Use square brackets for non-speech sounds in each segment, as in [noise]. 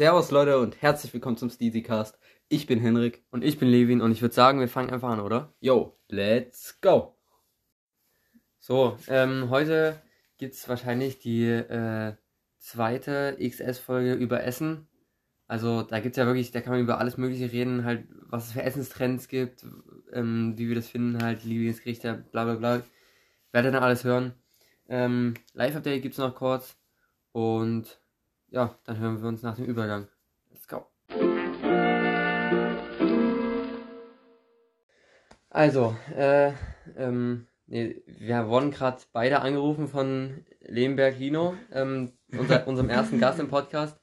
Servus Leute und herzlich willkommen zum Steezycast. Ich bin Henrik. Und ich bin Levin und ich würde sagen, wir fangen einfach an, oder? Yo, let's go. So, ähm, heute gibt's wahrscheinlich die äh, zweite XS-Folge über Essen. Also da gibt's ja wirklich, da kann man über alles Mögliche reden, halt, was es für Essenstrends gibt, ähm, wie wir das finden, halt, Lieblingsgerichte, bla bla bla. Werdet dann alles hören. Ähm, Live-Update gibt's noch kurz. Und ja, dann hören wir uns nach dem Übergang. Let's go. Also, äh, ähm, nee, wir wurden gerade beide angerufen von Lehmberg Lino, ähm, unser, [laughs] unserem ersten Gast im Podcast.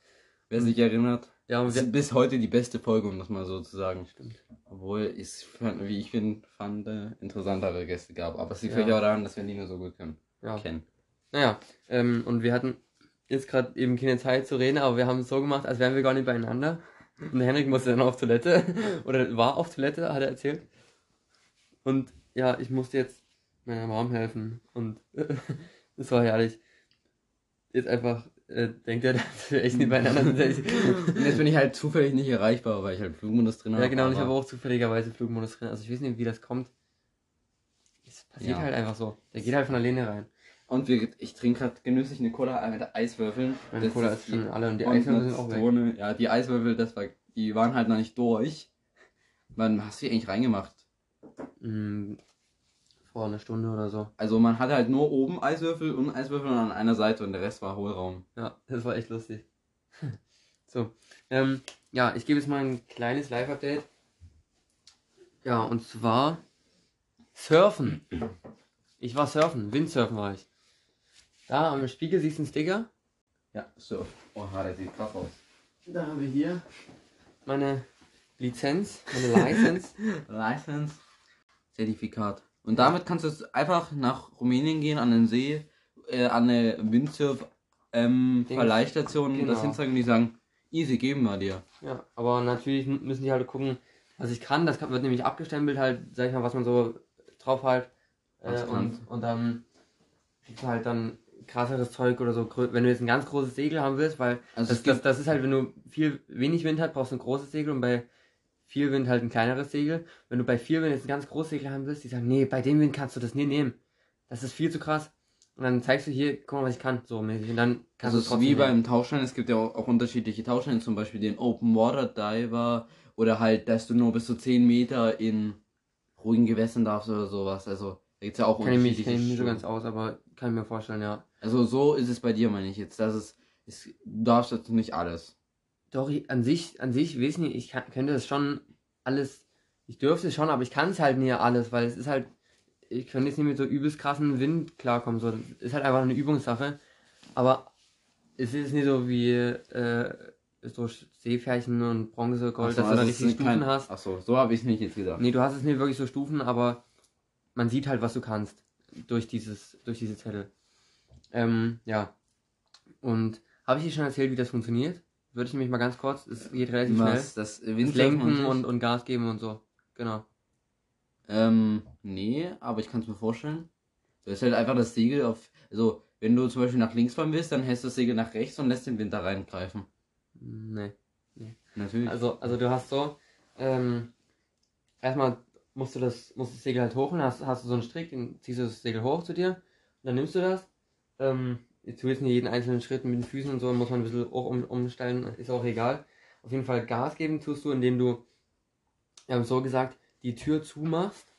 Wer sich erinnert, Ja, wir, ist bis heute die beste Folge, um das mal so zu sagen. Stimmt. Obwohl es, wie ich finde, fand, äh, interessantere Gäste gab. Aber es liegt Ja. vielleicht auch daran, dass wir nur so gut können. ja. kennen. Naja, ähm, und wir hatten jetzt gerade eben keine Zeit zu reden, aber wir haben es so gemacht, als wären wir gar nicht beieinander. Und der Henrik musste dann auf Toilette, [laughs] oder war auf Toilette, hat er erzählt. Und ja, ich musste jetzt meiner Mom helfen. Und [laughs] das war herrlich. Jetzt einfach, äh, denkt er, [laughs] dass wir echt nicht beieinander sind. Und jetzt bin ich halt zufällig nicht erreichbar, weil ich halt Flugmodus drin habe. ja, genau, und ich habe auch zufälligerweise Flugmodus drin. Also ich weiß nicht, wie das kommt. Es passiert Ja. halt einfach so. Der geht halt von alleine rein. Und wir, ich trinke gerade genüsslich eine Cola mit Eiswürfeln. Meine Das Cola ist schon alle und die und Eiswürfel sind auch weg. Ja, die Eiswürfel, das war, die waren halt noch nicht durch. Wann hast du die eigentlich reingemacht? Mm, vor einer Stunde oder so. Also man hatte halt nur oben Eiswürfel und Eiswürfel an einer Seite und der Rest war Hohlraum. Ja, das war echt lustig. [laughs] so, ähm, ja, ich gebe jetzt mal ein kleines Live-Update. Ja, und zwar Surfen. Ich war surfen, Windsurfen war ich. Da am Spiegel siehst du einen Sticker. Ja, so. Oha, der sieht krass aus. Da haben wir hier meine Lizenz, meine License. [laughs] License. Zertifikat. Und damit kannst du einfach nach Rumänien gehen, an den See, äh, an eine Windsurf ähm, Dings. Verleihstation, Genau. das hinzeigen und die sagen, easy, geben wir dir. ja, aber natürlich müssen die halt gucken, was ich kann. Das wird nämlich abgestempelt, halt, sag ich mal, was man so drauf halt. Äh, Was und, kannst. und dann kriegst du halt dann krasseres Zeug oder so. Wenn du jetzt ein ganz großes Segel haben willst, weil Also das, es das, gibt, das ist halt, wenn du viel wenig Wind hast, brauchst du ein großes Segel und bei viel Wind halt ein kleineres Segel. Wenn du bei viel Wind jetzt ein ganz großes Segel haben willst, die sagen, nee, bei dem Wind kannst du das nie nehmen. Das ist viel zu krass. Und dann zeigst du hier, guck mal, was ich kann, so mäßig. Und dann kannst also du es wie nehmen. beim Tauchschein, es gibt ja auch, auch unterschiedliche Tauchscheine, zum Beispiel den Open Water Diver oder halt, dass du nur bis zu 10 Meter in ruhigen Gewässern darfst oder sowas. Also da gibt's ja auch Kenn ich mich, unterschiedliche kenn ich nicht so ganz aus, aber kann ich mir vorstellen, ja. Also so ist es bei dir, meine ich jetzt. Das ist, ist du darfst jetzt nicht alles. Doch, ich, an sich, an sich, weiß nicht, ich kann, könnte das schon alles, ich dürfte es schon, aber ich kann es halt nie alles, weil es ist halt, ich könnte jetzt nicht mit so übelst krassen Wind klarkommen, so, ist halt einfach eine Übungssache, aber es ist nicht so wie, äh, so Seepferdchen und Bronze, Gold, so, dass du da also richtig ist Stufen kein- hast. Ach so, so habe ich es nicht jetzt gedacht. Nee, du hast es nicht wirklich so Stufen, aber man sieht halt, was du kannst durch dieses, durch diese Zettel. Ähm, ja. Und habe ich dir schon erzählt, wie das funktioniert? Würde ich nämlich mal ganz kurz, es geht relativ schnell. Was, das Das Windsurfen Lenken an sich? und, und Gas geben und so. Genau. Ähm, nee, aber ich kann es mir vorstellen. Du hast halt einfach das Segel auf. Also, wenn du zum Beispiel nach links fahren willst, dann hältst du das Segel nach rechts und lässt den Wind da reingreifen. Nee. Natürlich. Also, also du hast so, ähm, erstmal musst du das, musst das Segel halt hoch und hast, hast du so einen Strick, den ziehst du das Segel hoch zu dir und dann nimmst du das. Ähm, jetzt willst du nicht jeden einzelnen Schritt mit den Füßen und so, muss man ein bisschen auch um, umstellen, ist auch egal. Auf jeden Fall Gas geben tust du, indem du, wir haben so gesagt, die Tür zumachst.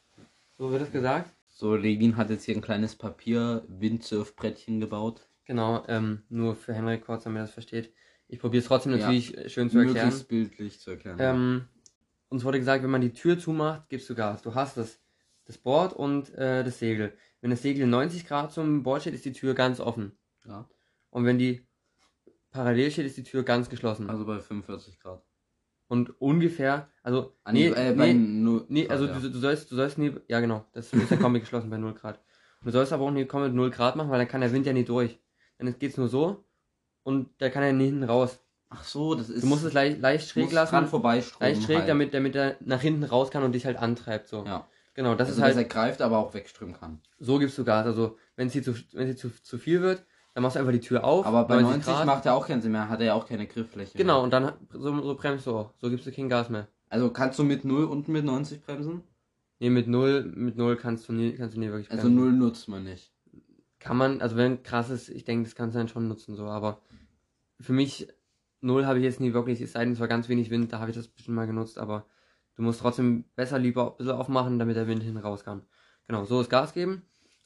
So wird es gesagt. so, Levin hat jetzt hier ein kleines Papier-Windsurfbrettchen gebaut. Genau, ähm, nur für Henrik kurz, damit er das versteht. Ich probiere es trotzdem Ja. natürlich äh, schön zu erklären. Möglichst bildlich zu erklären. Ähm, uns wurde gesagt, wenn man die Tür zumacht, gibst du Gas. Du hast das, das Board und äh, das Segel. Wenn das Segel 90 Grad zum Board steht, ist die Tür ganz offen. Ja. Und wenn die parallel steht, ist die Tür ganz geschlossen. Also bei 45 Grad. und ungefähr, also, Ah, nee, äh, bei nee, nee, also ja. du, du sollst, du sollst nie, ja genau, das ist ja komplett geschlossen bei 0 Grad. Und du sollst aber auch nicht komplett 0 Grad machen, weil dann kann der Wind ja nicht durch. Dann geht's nur so und der kann ja nicht hinten raus. Ach so, das ist. Du musst es leicht, leicht schräg lassen. dran vorbeiströmen. Leicht schräg, halt. damit, damit er nach hinten raus kann und dich halt antreibt. So. Ja. Genau, das also, ist halt, dass er greift, aber auch wegströmen kann. so gibst du Gas. Also wenn es dir zu, wenn es dir zu, zu viel wird, dann machst du einfach die Tür auf. Aber bei 90 Grad. macht er auch keinen Sinn mehr, hat er ja auch keine Griffläche. Genau, Mehr. und dann so, so bremst du auch. So gibst du kein Gas mehr. Also kannst du mit 0 und mit 90 bremsen? Nee, mit null, mit null kannst du nie, kannst du nie wirklich Also bremsen. 0 nutzt man nicht. Kann man, also wenn krass ist, ich denke, das kannst du dann schon nutzen, so, aber für mich, null habe ich jetzt nie wirklich, es sei denn, es war ganz wenig Wind, da habe ich das bestimmt mal genutzt, aber du musst trotzdem besser lieber ein bisschen aufmachen, damit der Wind hinten raus kann. Genau, so ist Gas geben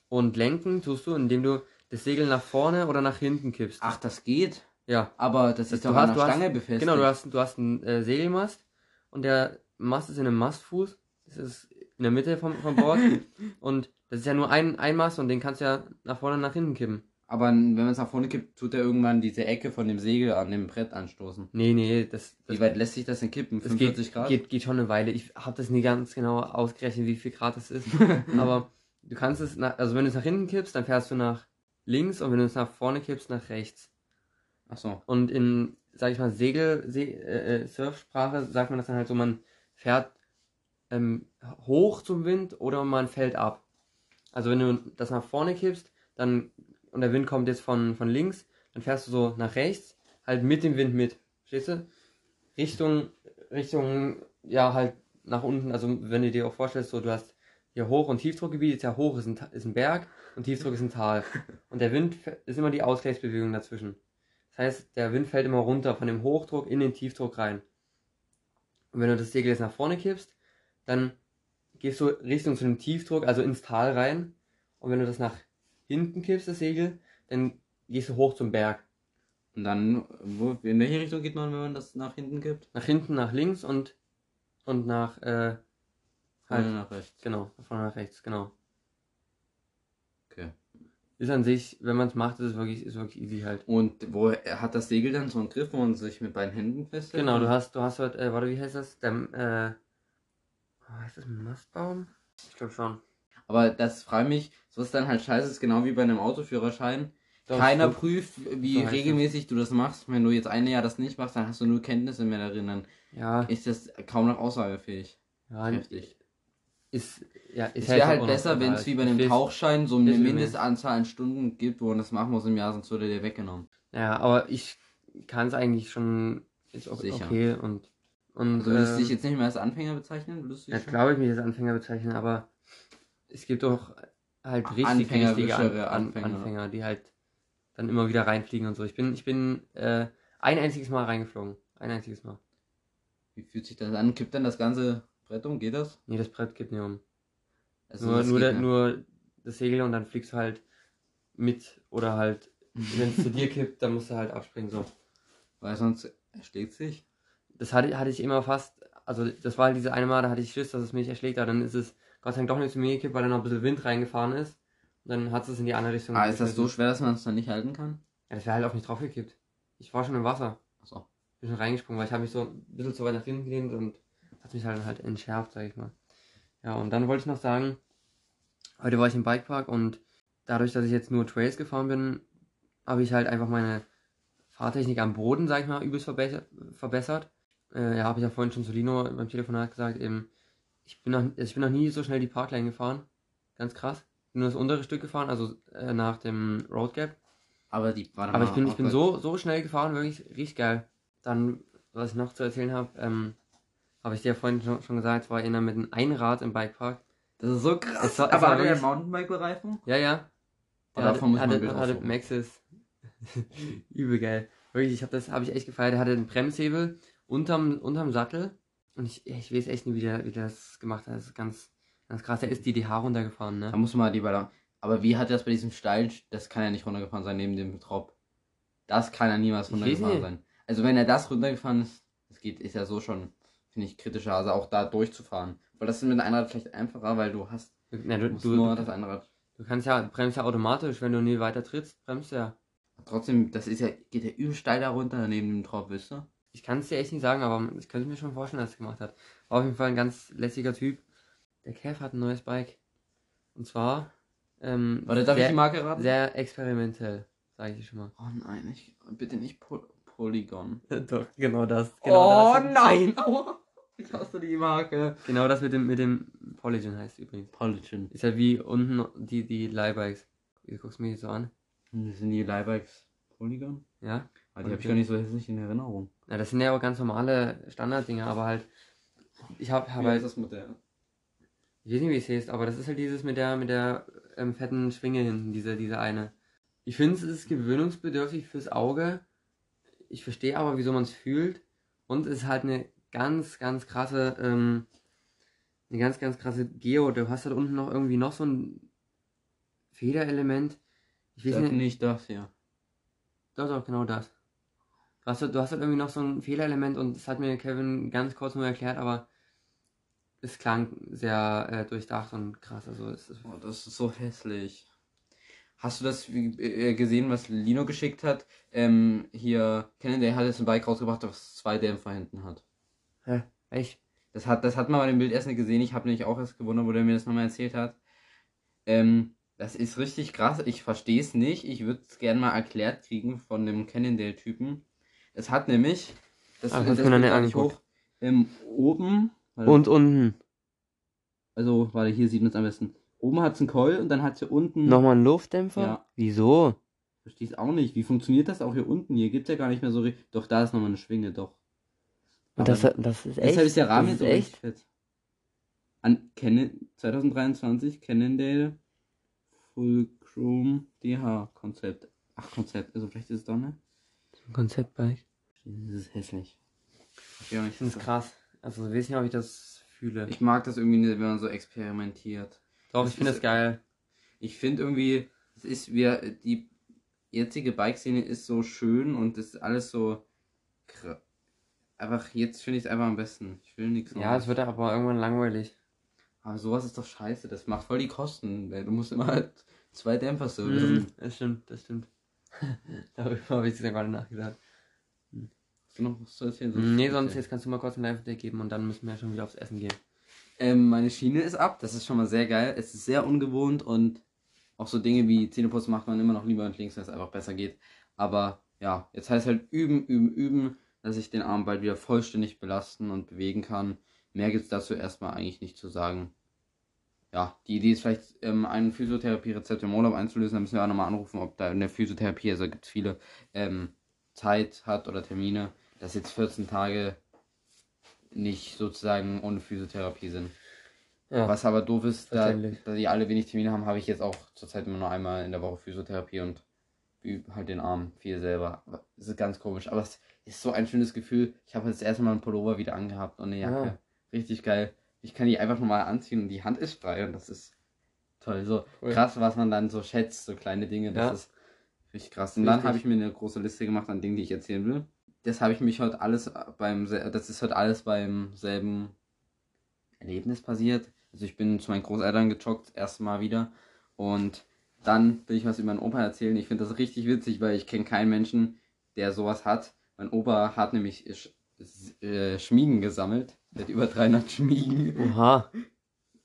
und lenken tust du, indem du das Segel nach vorne oder nach hinten kippst. Ach, das geht? Ja, Aber das, ist doch hast- an der hast- Stange befestigt. genau, du hast, du hast einen äh, Segelmast und der Mast ist in einem Mastfuß, das ist in der Mitte vom, vom Bord [laughs] und das ist ja nur ein, ein Mast und den kannst du ja nach vorne und nach hinten kippen. Aber wenn man es nach vorne kippt, tut er irgendwann diese Ecke von dem Segel an dem Brett anstoßen. Nee, nee, das, das Wie weit lässt sich das denn kippen? Es 45 geht, Grad? Geht, geht schon eine Weile. Ich habe das nie ganz genau ausgerechnet, wie viel Grad das ist. [laughs] Aber du kannst es, nach, also wenn du es nach hinten kippst, dann fährst du nach links und wenn du es nach vorne kippst, nach rechts. Ach so. Und in, sag ich mal, Segel, Se äh, äh, Surfsprache sagt man das dann halt so, man fährt ähm, hoch zum Wind oder man fällt ab. Also wenn du das nach vorne kippst, dann, und der Wind kommt jetzt von, von links, dann fährst du so nach rechts, halt mit dem Wind mit. Verstehst du? Richtung, Richtung, ja, halt nach unten, also wenn du dir auch vorstellst, so du hast hier Hoch- und Tiefdruckgebiet, ist ja hoch ist ein, ist ein Berg und Tiefdruck ist ein Tal. [laughs] Und der Wind ist immer die Ausgleichsbewegung dazwischen. Das heißt, der Wind fällt immer runter von dem Hochdruck in den Tiefdruck rein. Und wenn du das Segel jetzt nach vorne kippst, dann gehst du Richtung zu dem Tiefdruck, also ins Tal rein. Und wenn du das nach hinten kippst, das Segel, dann gehst du hoch zum Berg. Und dann, wo, in welche Richtung geht man, wenn man das nach hinten kippt? Nach hinten, nach links und, und nach, äh, Vorne halt, nach rechts. genau, nach vorne nach rechts, genau. Okay. Ist an sich, wenn man es macht, ist es wirklich, ist wirklich easy halt. Und wo hat das Segel dann so einen Griff, wo man sich mit beiden Händen festhält? Genau, du hast, du hast halt, äh, warte, wie heißt das? Der, äh, heißt das ein Mastbaum? Ich glaube schon. Aber das frage mich, so ist dann halt scheiße, ist genau wie bei einem Autoführerschein. Doch, Keiner prüft, wie so regelmäßig du das machst. Wenn du jetzt ein Jahr das nicht machst, dann hast du nur Kenntnisse mehr darin. Dann Ja, ist das kaum noch aussagefähig. ja, Heftig. ist, ja, ist Es wäre halt noch besser, wenn es wie bei einem Tauchschein so eine Mindestanzahl an Stunden gibt, wo man das machen muss im Jahr, sonst würde der weggenommen. Ja, aber ich kann es eigentlich schon, ist auch Sicher. okay und, und, Also würdest du äh, dich jetzt nicht mehr als Anfänger bezeichnen? Würdest du ja, glaube ich mich als Anfänger bezeichnen, aber es gibt auch halt richtig, richtige An Anfänger. Anfänger, die halt dann immer wieder reinfliegen und so. Ich bin, ich bin äh, ein einziges Mal reingeflogen. Ein einziges Mal. Wie fühlt sich das an? Kippt dann das ganze Brett um? Geht das? Nee, das Brett geht nicht um. Also nur, das nur, der, nur das Segel und dann fliegst du halt mit oder halt, wenn es zu dir [laughs] kippt, dann musst du halt abspringen. So. Weil sonst erschlägt sich. Das hatte, hatte ich immer fast, also das war halt diese eine Mal, da hatte ich Schiss, dass es mich erschlägt, aber dann ist es Gott sei Dank doch nicht zu mir gekippt, weil da noch ein bisschen Wind reingefahren ist. Und dann hat es in die andere Richtung. Ah, ist das so schwer, dass man es dann nicht halten kann? Ja, das wäre halt auf mich draufgekippt. Ich war schon im Wasser. Achso. Bin schon reingesprungen, weil ich habe mich so ein bisschen zu weit nach hinten gelehnt und hat mich halt halt entschärft, sag ich mal. Ja, und dann wollte ich noch sagen, heute war ich im Bikepark und dadurch, dass ich jetzt nur Trails gefahren bin, habe ich halt einfach meine Fahrtechnik am Boden, sag ich mal, übelst verbe verbessert. Äh, ja, habe ich ja vorhin schon zu Lino beim Telefonat gesagt, eben, ich bin noch, also ich bin noch nie so schnell die Parkline gefahren. Ganz krass. Bin nur das untere Stück gefahren, also äh, nach dem Road Gap. Aber die warte Aber ich bin, ich bin so, so schnell gefahren, wirklich richtig geil. Dann, was ich noch zu erzählen habe, ähm, habe ich dir vorhin schon, schon gesagt, war einer mit einem Einrad im Bikepark. Das ist so krass. War- Aber war hat er wirklich- Mountainbike-Bereifung? Ja, ja. Der davon muss man hatte, Bild hatte, hatte. Maxis. [laughs] Übel geil. Wirklich, ich habe das habe ich echt gefeiert. Er hatte einen Bremshebel unterm, unterm Sattel. Und ich, ich weiß echt nicht, wie der, wie der das gemacht hat. Das ist ganz, ganz krass. Der ist die DH runtergefahren, Da ne? muss man mal die Baller. Aber wie hat er das bei diesem steilen, das kann ja nicht runtergefahren sein neben dem Drop. Das kann ja niemals runtergefahren sein. Also wenn er das runtergefahren ist, das geht, ist ja so schon, finde ich, kritischer, also auch da durchzufahren. Weil das ist mit einem Einrad vielleicht einfacher, weil du hast, Na, du du, nur du, das Einrad. du kannst ja, bremst ja automatisch, wenn du nie weiter trittst, bremst du ja. Trotzdem, das ist ja, geht ja übel steil da runter neben dem Drop, wisst ihr? Ich kann es dir echt nicht sagen, aber ich könnte mir schon vorstellen, dass er es gemacht hat. War auf jeden Fall ein ganz lässiger Typ. Der Kev hat ein neues Bike. Und zwar ähm, Warte, darf ich sehr, die Marke raten? sehr experimentell, sage ich dir schon mal. Oh nein, ich, bitte nicht Pol Polygon. [laughs] Doch, genau das. oh das, nein! Aua. [laughs] Ich hasse die Marke. Genau das mit dem, mit dem Polygon heißt übrigens. Polygon. Ist ja wie unten die, die Leihbikes. Wie guckst du mich jetzt so an? Das sind die Leibikes Polygon. Ja. Aber die Und habe ich die- gar nicht so hässlich in Erinnerung. Ja, das sind ja auch ganz normale Standarddinger, aber halt. Ich habe hab halt. heißt das Modell? Ich weiß nicht, wie es heißt, aber das ist halt dieses mit der mit der ähm, fetten Schwinge hinten, diese, diese eine. Ich finde, es ist gewöhnungsbedürftig fürs Auge. Ich verstehe aber, wieso man es fühlt. Und es ist halt eine ganz, ganz krasse, ähm, eine ganz, ganz krasse Geo. Du hast halt unten noch irgendwie noch so ein Federelement. Ich weiß Sag nicht. nicht das hier. Doch, doch, genau das. Du hast, halt- du hast halt irgendwie noch so ein Fehlerelement und das hat mir Kevin ganz kurz nur erklärt, aber es klang sehr äh, durchdacht und krass. Also es ist, Oh, das ist so hässlich. Hast du das äh, gesehen, was Lino geschickt hat? Ähm, hier, Kennen, der hat jetzt ein Bike rausgebracht, das zwei Dämpfer hinten hat. hä, echt? Das hat, das hat man bei dem Bild erst nicht gesehen. Ich habe nämlich auch erst gewundert, wo der mir das nochmal erzählt hat. Ähm, das ist richtig krass. Ich verstehe es nicht. Ich würde es gerne mal erklärt kriegen von dem Cannondale-Typen. Es hat nämlich. Das, Ah, das du mir dann nicht ich hoch. Ähm, oben. Und unten Also, warte, hier sieht man es am besten. Oben hat es einen Coil und dann hat es hier unten. nochmal ein Luftdämpfer? Ja. Wieso? Verstehe es auch nicht. Wie funktioniert das auch hier unten? Hier gibt es ja gar nicht mehr so. Doch, da ist nochmal eine Schwinge, doch. Und das, das ist echt? Deshalb ist der Rahmen das jetzt echt fett. An Canon, 2023 Cannondale Full Chrome DH Konzept. Ach, Konzept, also vielleicht ist es doch ne? Ein Konzeptbike. Das ist hässlich. Ja, Ich finde es krass. Also ich weiß nicht, ob ich das fühle. Ich mag das irgendwie nicht, wenn man so experimentiert. Doch, das ich finde das geil. Ich finde irgendwie, es ist wie die jetzige Bike-Szene ist so schön und es ist alles so kr- einfach jetzt finde ich es einfach am besten. Ich will nichts Ja, es wird aber irgendwann langweilig. Aber sowas ist doch scheiße, das macht voll die Kosten. Du musst immer halt zwei Dämpfer so. Mhm, das stimmt, das stimmt. [laughs] Darüber habe ich jetzt gerade nachgedacht. Hast du noch was zu erzählen? Nee, sonst jetzt kannst du mal kurz ein Live-Day geben und dann müssen wir ja schon wieder aufs Essen gehen. Ähm, meine Schiene ist ab, das ist schon mal sehr geil. Es ist sehr ungewohnt und auch so Dinge wie Zähneputzen macht man immer noch lieber mit links, weil es einfach besser geht. Aber ja, jetzt heißt halt üben, üben, üben, dass ich den Arm bald wieder vollständig belasten und bewegen kann. Mehr gibt es dazu erstmal eigentlich nicht zu sagen. Ja, die Idee ist vielleicht, ähm, ein Physiotherapie-Rezept im Urlaub einzulösen. Da müssen wir auch nochmal anrufen, ob da in der Physiotherapie, also gibt es viele, ähm, Zeit hat oder Termine, dass jetzt 14 Tage nicht sozusagen ohne Physiotherapie sind. Ja, Was aber doof ist, da, da die alle wenig Termine haben, habe ich jetzt auch zurzeit immer nur einmal in der Woche Physiotherapie und übe halt den Arm viel selber. Es ist ganz komisch, aber es ist so ein schönes Gefühl. Ich habe jetzt das erste Mal einen Pullover wieder angehabt und eine Jacke. Ja. Richtig geil. Ich kann die einfach nochmal anziehen und die Hand ist frei und das ist toll. So Cool. krass, was man dann so schätzt, so kleine Dinge. Das Ja. ist richtig krass. Und dann Richtig. habe ich mir eine große Liste gemacht an Dingen, die ich erzählen will. Das habe ich mich heute alles beim, sel- das ist heute alles beim selben Erlebnis passiert. Also ich bin zu meinen Großeltern gejoggt, das erste Mal wieder. Und dann will ich was über meinen Opa erzählen. Ich finde das richtig witzig, weil ich kenne keinen Menschen, der sowas hat. Mein Opa hat nämlich Sch äh, Schmiegen gesammelt. Hat über 300 Schmiegen. Oha.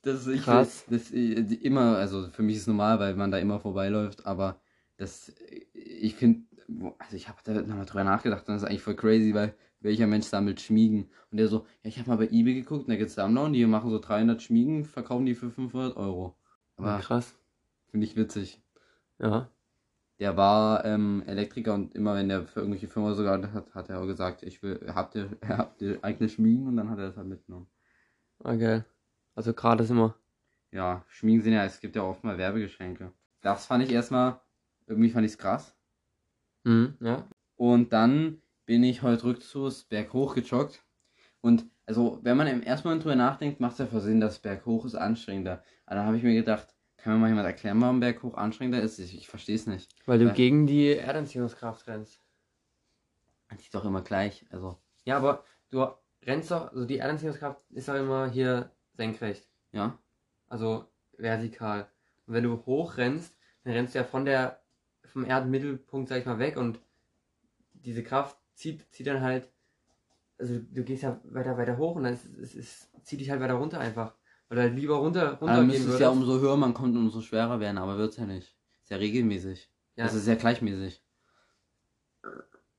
Das ist ich, Krass. Das, äh, immer, also für mich ist es normal, weil man da immer vorbeiläuft, aber das, ich finde, also ich habe da nochmal drüber nachgedacht und das ist eigentlich voll crazy, weil welcher Mensch sammelt Schmiegen? Und der so, ja, ich habe mal bei eBay geguckt, und da gibt's Sammler und die machen so 300 Schmiegen, verkaufen die für 500 Euro. Aber krass. finde ich witzig. Ja. Der war ähm, Elektriker und immer wenn der für irgendwelche Firma sogar hat, hat er auch gesagt, ich will, habt ihr, habt ihr eigene Schmiegen und dann hat er das halt mitgenommen. Okay. Also gerade ist immer. Ja, Schmiegen sind ja, es gibt ja oft mal Werbegeschenke. Das fand ich erstmal, irgendwie fand ich es krass. Mhm. Ja. Und dann bin ich heute rückzugs berghoch gejoggt. Und also, wenn man im ersten Moment drüber nachdenkt, macht es ja Sinn, dass berghoch ist anstrengender. Aber dann habe ich mir gedacht, kann mir mal jemand erklären, warum berghoch anstrengender ist? Ich, ich verstehe es nicht. Weil du Ja. gegen die Erdanziehungskraft rennst. Die ist doch immer gleich. Also, Ja, aber du rennst doch, also die Erdanziehungskraft ist doch immer hier senkrecht. ja. Also vertikal. Und wenn du hoch rennst, dann rennst du ja von der, vom Erdmittelpunkt, sag ich mal, weg und diese Kraft zieht, zieht dann halt, also du gehst ja weiter, weiter hoch und dann ist, es ist, zieht dich halt weiter runter einfach. Halt lieber runter, Dann runtergehen müsste es ja umso höher man kommt, umso schwerer werden, aber wird es ja nicht. Ist ja regelmäßig. Ja. Das ist ja gleichmäßig.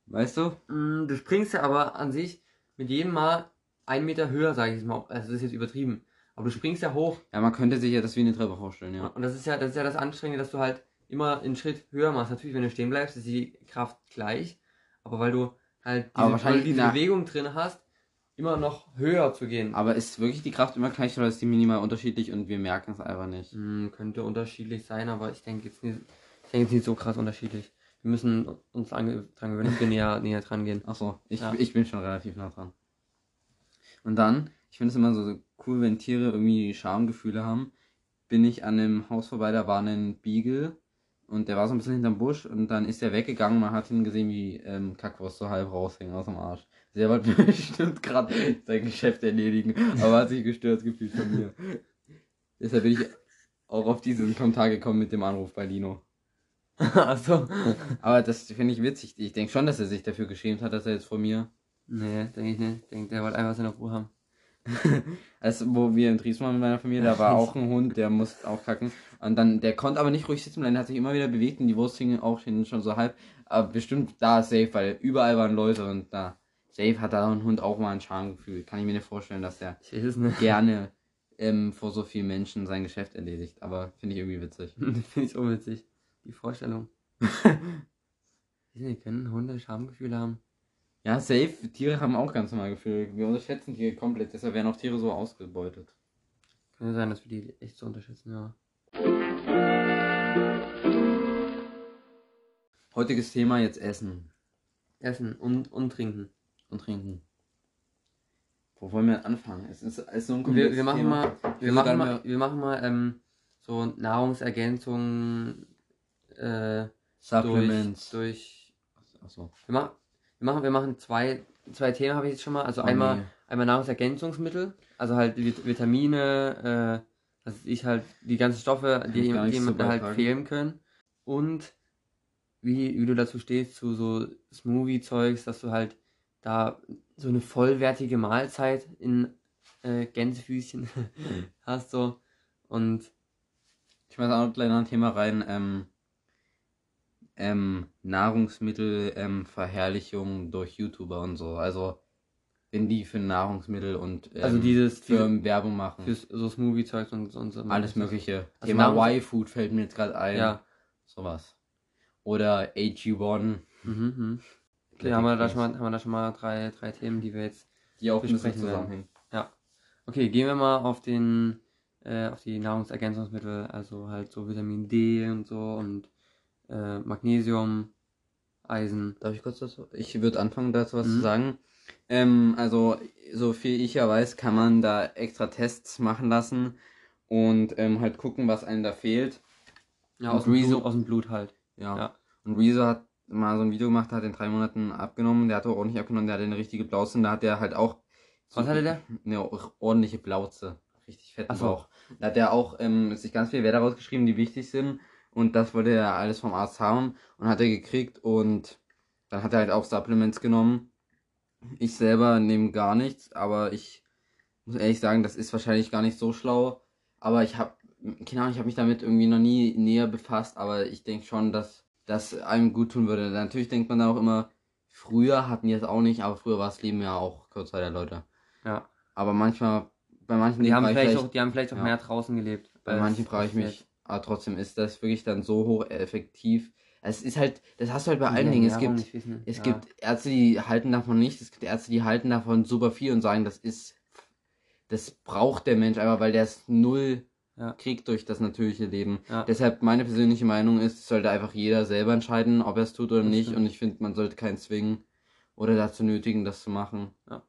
Weißt du? Mm, Du springst ja aber an sich mit jedem Mal einen Meter höher, sage ich mal. Also das ist jetzt übertrieben. Aber du springst ja hoch Ja, man könnte sich ja das wie eine Treppe vorstellen, ja. und das ist ja, das ist ja das Anstrengende, dass du halt immer einen Schritt höher machst. Natürlich, wenn du stehen bleibst, ist die Kraft gleich, aber weil du halt diese, diese Bewegung drin hast, immer noch höher zu gehen. Aber ist wirklich die Kraft immer gleich oder ist die minimal unterschiedlich und wir merken es einfach nicht? Hm, könnte unterschiedlich sein, aber ich denke jetzt nicht, ich denke jetzt nicht so krass unterschiedlich. Wir müssen uns dran gewöhnen, dass wir näher, [laughs] näher dran gehen. Ach so, ich, Ja. ich bin schon relativ nah dran. Und dann, ich finde es immer so, so cool, wenn Tiere irgendwie Schamgefühle haben. Bin ich an einem Haus vorbei, da war ein Beagle und der war so ein bisschen hinterm Busch und dann ist er weggegangen man hat ihn gesehen, wie ähm, Kackwurst so halb raushängen aus dem Arsch. Der wollte [laughs] bestimmt gerade sein Geschäft erledigen, aber hat sich gestört gefühlt von mir. Deshalb bin ich auch auf diesen Kommentar gekommen mit dem Anruf bei Lino. [laughs] Achso. Aber das finde ich witzig. Ich denke schon, dass er sich dafür geschämt hat, dass er jetzt vor mir Nee, denke ich nicht. Ich denke, der wollte einfach seine Ruhe haben. [laughs] Also, wo wir in Dresden waren mit meiner Familie, da war auch ein Hund, der musste auch kacken. Und dann, der konnte aber nicht ruhig sitzen bleiben, der hat sich immer wieder bewegt und die Wurst hing auch schon so halb. Aber bestimmt da ist safe, weil überall waren Leute und da. Safe hat da ein Hund auch mal ein Schamgefühl. Kann ich mir nicht vorstellen, dass der gerne ähm, vor so vielen Menschen sein Geschäft erledigt. Aber finde ich irgendwie witzig. [laughs] Finde ich so witzig. Die Vorstellung. [laughs] Ich nicht, können Hunde Schamgefühle haben? Ja, safe. Tiere haben auch ganz normal Gefühle. Wir unterschätzen Tiere komplett, deshalb werden auch Tiere so ausgebeutet. Könnte sein, dass wir die echt so unterschätzen, ja. Heutiges Thema jetzt Essen Essen und, und trinken. und Trinken. Wo wollen wir anfangen? Es ist, es ist so ein Wir, wir machen Thema. mal, wir machen mal, wir machen mal ähm, so Nahrungsergänzungen äh, durch, Supplements. durch Achso. wir, machen, wir machen, wir machen zwei, zwei Themen habe ich jetzt schon mal. Also Oh, einmal, nee. einmal Nahrungsergänzungsmittel, also halt Vit Vitamine, dass ich halt die ganzen Stoffe, die jemandem halt fehlen können. Und wie, wie du dazu stehst, zu so Smoothie-Zeugs, dass du halt da so eine vollwertige Mahlzeit in äh, Gänsefüßchen [laughs] hast so. Und Ich weiß auch noch gleich noch ein Thema rein. Ähm, ähm, Nahrungsmittel, ähm, Verherrlichung durch YouTuber und so. Also, wenn die für Nahrungsmittel und ähm, also dieses Firmen Werbung machen. für so Smoothie-Zeugs und, und so. alles Mögliche. Also Thema Y-Food fällt mir jetzt gerade ein. Ja. Sowas. Oder AG1. Mhm, mhm. Okay, haben wir da schon mal, haben wir da schon mal drei, drei Themen, die wir jetzt Die auch besprechen zusammenhängen. Okay, gehen wir mal auf den, äh, auf die Nahrungsergänzungsmittel, also halt so Vitamin D und so und äh, Magnesium, Eisen. Darf ich kurz dazu? Ich würde anfangen, dazu was Mhm. zu sagen. Ähm, also, so viel ich ja weiß, kann man da extra Tests machen lassen und ähm, halt gucken, was einem da fehlt. Ja, aus dem, Rezo- Blut, aus dem Blut halt. Ja. Ja. Und Rezo hat mal so ein Video gemacht, hat in drei Monaten abgenommen. Der hat auch ordentlich abgenommen, der hatte eine richtige Blauze. und Da hat der halt auch. Was hatte der? Eine ordentliche Blauze. Richtig fetten Ach so. Bauch. Da hat er auch ähm, sich ganz viele Werte rausgeschrieben, die wichtig sind. Und das wollte er alles vom Arzt haben und hat er gekriegt. Und dann hat er halt auch Supplements genommen. Ich selber nehme gar nichts, aber ich muss ehrlich sagen, das ist wahrscheinlich gar nicht so schlau. Aber ich habe, keine Ahnung, ich habe mich damit irgendwie noch nie näher befasst, aber ich denke schon, dass das einem gut tun würde. Natürlich denkt man da auch immer, früher hatten die das auch nicht, aber früher war das Leben ja auch kürzer der Leute. Ja. Aber manchmal, bei manchen Die haben vielleicht vielleicht- auch, die haben vielleicht auch ja. mehr draußen gelebt. bei manchen es- frage ich es mich, aber trotzdem ist das wirklich dann so hoch effektiv. Es ist halt, das hast du halt bei allen Dingen. Es gibt, nicht wissen. es ja. gibt Ärzte, die halten davon nicht. Es gibt Ärzte, die halten davon super viel und sagen, das ist, das braucht der Mensch einfach, weil der es null Ja. kriegt durch das natürliche Leben. Ja. Deshalb meine persönliche Meinung ist, es sollte einfach jeder selber entscheiden, ob er es tut oder Das nicht. stimmt. Und ich finde, man sollte keinen zwingen oder dazu nötigen, das zu machen. Ja.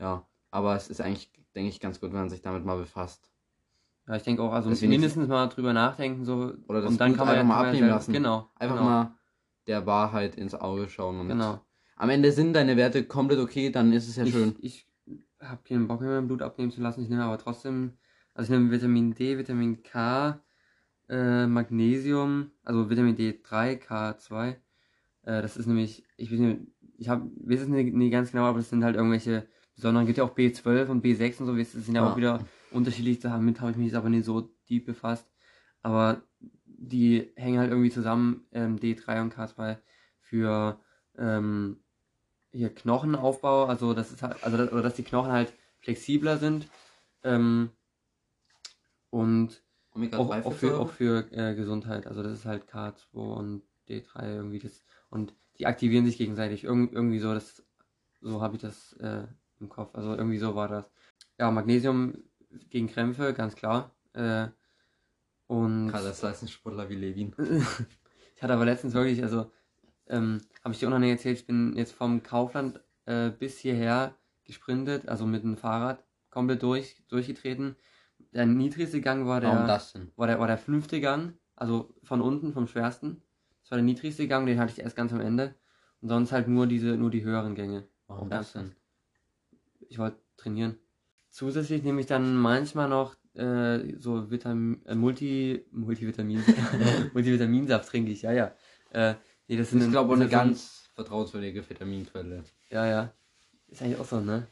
Ja. Aber es ist eigentlich, denke ich, ganz gut, wenn man sich damit mal befasst. Ja, ich denke auch, also nicht- mindestens mal drüber nachdenken, so. Oder das und dann Blut kann man einfach ja- mal ja abnehmen selber- lassen. Genau. Einfach genau, mal der Wahrheit ins Auge schauen. Und Genau. Am Ende sind deine Werte komplett okay, dann ist es ja ich, schön. Ich habe keinen Bock mehr, mein Blut abnehmen zu lassen. Ich nehme aber trotzdem, also ich nehme Vitamin D, Vitamin K, äh, Magnesium, also Vitamin D3, K2. Äh, das ist nämlich, ich weiß nicht, ich hab, weiß es nicht, nicht ganz genau, aber das sind halt irgendwelche besonderen, gibt ja auch B12 und B6 und so, das sind ja, Ja. auch wieder unterschiedlich, damit habe ich mich jetzt aber nicht so deep befasst. Aber die hängen halt irgendwie zusammen, ähm, D3 und K2 für ähm, hier Knochenaufbau, also das ist halt, also dass, oder dass die Knochen halt flexibler sind ähm, und Auch, 3 auch für, auch für äh, Gesundheit. Also das ist halt K2 und D3 irgendwie das. Und die aktivieren sich gegenseitig. Irg irgendwie so, das, so habe ich das äh, im Kopf. Also irgendwie so war das. Ja, Magnesium gegen Krämpfe, ganz klar. Äh, und Gerade als Leistungssportler wie Levin. [laughs] ich hatte aber letztens wirklich, also ähm, habe ich dir nicht erzählt, ich bin jetzt vom Kaufland äh, bis hierher gesprintet, also mit dem Fahrrad komplett durch, durchgetreten. Der niedrigste Gang war der, das war der, war der fünfte Gang, also von unten, vom schwersten. Das war der niedrigste Gang, den hatte ich erst ganz am Ende. Und sonst halt nur diese, nur die höheren Gänge. Warum das denn? Ich wollte trainieren. Zusätzlich nehme ich dann manchmal noch äh, so Vitamin, äh, Multi, Multivitamin, [laughs] Multivitaminsaft trinke ich, ja, ja. Äh, nee, das sind Ich glaube, das eine so- ganz vertrauenswürdige Vitaminquelle. Ja, ja. Ist eigentlich auch so, ne?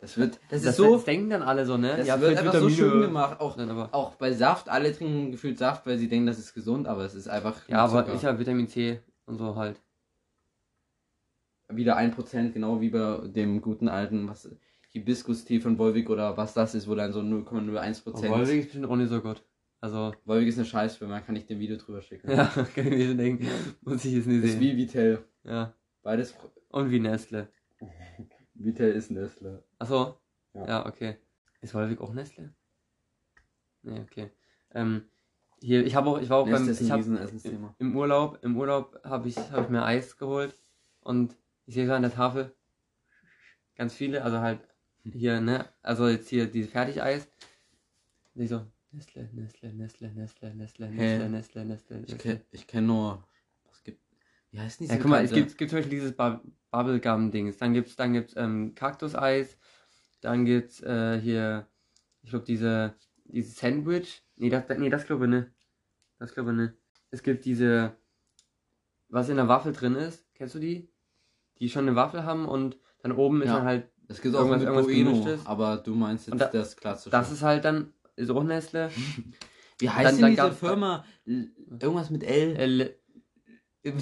Das wird, das, Das, ist so, das denken dann alle so, ne? das Ja, wird einfach so Vitamine. schön gemacht. Auch, auch bei Saft, alle trinken gefühlt Saft, weil sie denken, das ist gesund, aber es ist einfach ja, aber Zucker. ich habe Vitamin C und so halt. wieder 1%, genau wie bei dem guten alten, was Hibiskus-Tee von Volvic oder was das ist, wo dann so 0,01%. Aber Wolwig ist bestimmt auch nicht so gut. Also, Volvic ist eine Scheißfirma, kann ich dir ein Video drüber schicken. ja, [laughs] kann ich mir schon denken. Muss ich jetzt nicht Ist sehen. wie Vitel. Ja. Beides. Und wie Nestle. [laughs] Vitel ist Nestle. Achso. Ja. Ja. okay. Ist Wolwig auch Nestle? Nee, okay. Ähm, hier, ich habe auch, ich war auch beim, ist ich hab, Riesenessensthema. im Urlaub, im Urlaub habe ich, hab ich mir Eis geholt und ich sehe so an der Tafel ganz viele, also halt hier, ne, also jetzt hier diese Fertigeis. Und ich so, Nestle, Nestle, Nestle, Nestle, Nestle, Hä? Nestle, Nestle, Nestle, Ich Nestle. kenne kenn nur. Was gibt. Wie heißt die? Ja, guck mal, es gibt, es gibt zum Beispiel dieses Bu- Bubblegum-Dings. Dann gibt's, dann gibt's ähm, Kaktuseis. Dann gibt's äh, hier, ich glaube, diese, dieses Sandwich. Nee, das, nee, das glaube ich nicht. Das glaube ich nicht. Es gibt diese, was in der Waffel drin ist. Kennst du die? Die schon eine Waffel haben und dann oben ist Ja. dann halt, Es gibt auch irgendwas- mit irgendwas Bueno, Gemischtes. aber du meinst jetzt da- das klassische. das ist halt dann, ist auch Nestle. [laughs] Wie heißt dann- denn dann diese Firma? L- Irgendwas mit L. L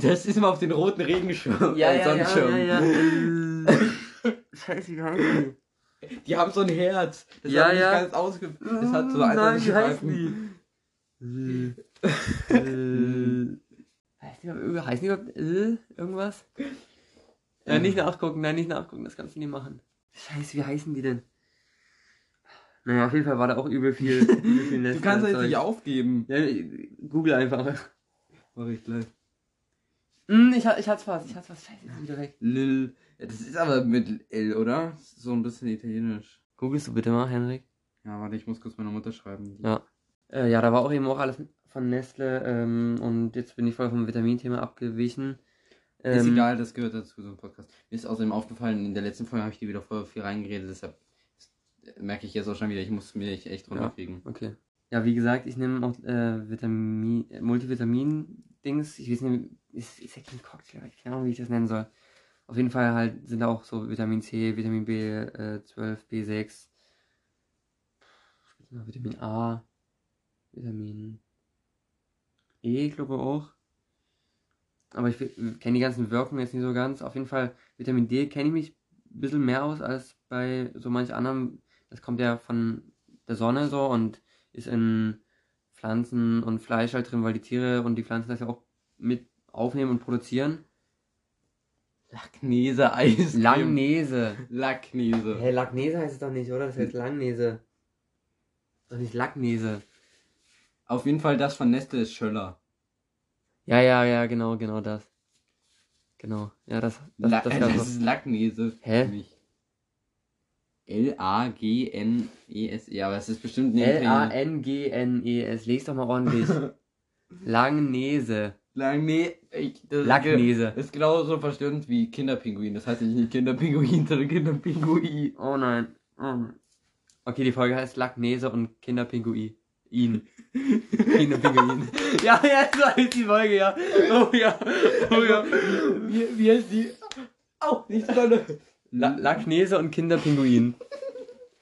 Das ist immer auf den roten Regenschirm. [laughs] äh, Sonnenschirm. Scheiße, wie heißen die? Die haben so ein Herz. Das Ja, hat nicht ja. ganz ausge... Das hat so Nein, einfach wie heißen die? [laughs] Äh, heißen die überhaupt- heißen die überhaupt äh, irgendwas? Ja, nicht nachgucken, nein, nicht nachgucken, das kannst du nicht machen. Scheiße, wie heißen die denn? Naja, auf jeden Fall war da auch übel viel, übel [laughs] viel Du kannst jetzt nicht aufgeben. Ja, Google einfach. Mach ich gleich. Hm, ich, ich hatte fast, ich hatte fast. Scheiße, ist wieder weg. Lil. Ja, das ist aber mit L, oder? So ein bisschen italienisch. Googlest du bitte mal, Henrik? Ja, warte, ich muss kurz meiner Mutter schreiben. Ja. Äh, ja, da war auch eben auch alles von Nestle ähm, und jetzt bin ich voll vom Vitaminthema abgewichen. Ist Ähm, egal, das gehört dazu, so ein Podcast. Mir ist außerdem aufgefallen, in der letzten Folge habe ich dir wieder voll viel reingeredet, deshalb merke ich jetzt auch schon wieder, ich muss mir echt runterkriegen. Okay. Ja, wie gesagt, ich nehme auch äh, Vitamin, äh, Multivitamin-Dings. Ich weiß nicht, ist, ist ja kein Cocktail, ich keine Ahnung, wie ich das nennen soll. Auf jeden Fall halt sind da auch so Vitamin C, Vitamin B12, B6, was gibt's noch? Vitamin A, Vitamin E, glaube ich auch. Aber ich kenne die ganzen Wirkungen jetzt nicht so ganz. Auf jeden Fall, Vitamin D kenne ich mich ein bisschen mehr aus als bei so manch anderem. Das kommt ja von der Sonne so und ist in Pflanzen und Fleisch halt drin, weil die Tiere und die Pflanzen das ja auch mit aufnehmen und produzieren. Lacknese Eis. Langnese. Lacknese. Hä, Lacknese heißt es doch nicht, oder? Das heißt Langnese. Doch nicht Lacknese. Auf jeden Fall das von Nestle ist Schöller. Ja, ja, ja, genau, genau das. Genau. Ja, das, das, La das, das, ist Lacknese. Hä? Nicht. L-A-G-N-E-S-E, aber es ist bestimmt Italiener- L-A-N-G-N-E-S. Lies doch mal ordentlich. [laughs] Langnese. Langne ich, das Lacknese. Ist genauso verstörend wie Kinderpinguin. Das heißt nicht Kinderpinguin, [laughs] sondern Kinderpinguin. Oh nein. Oh nein. Okay, die Folge heißt Lacknese und Kinderpinguin. Ihn. Kinderpinguin. [laughs] ja, ja, so heißt die Folge, ja. Oh ja. Oh ja. Wie, wie heißt die? Au, nicht so dolle. La Lacknese und Kinderpinguin.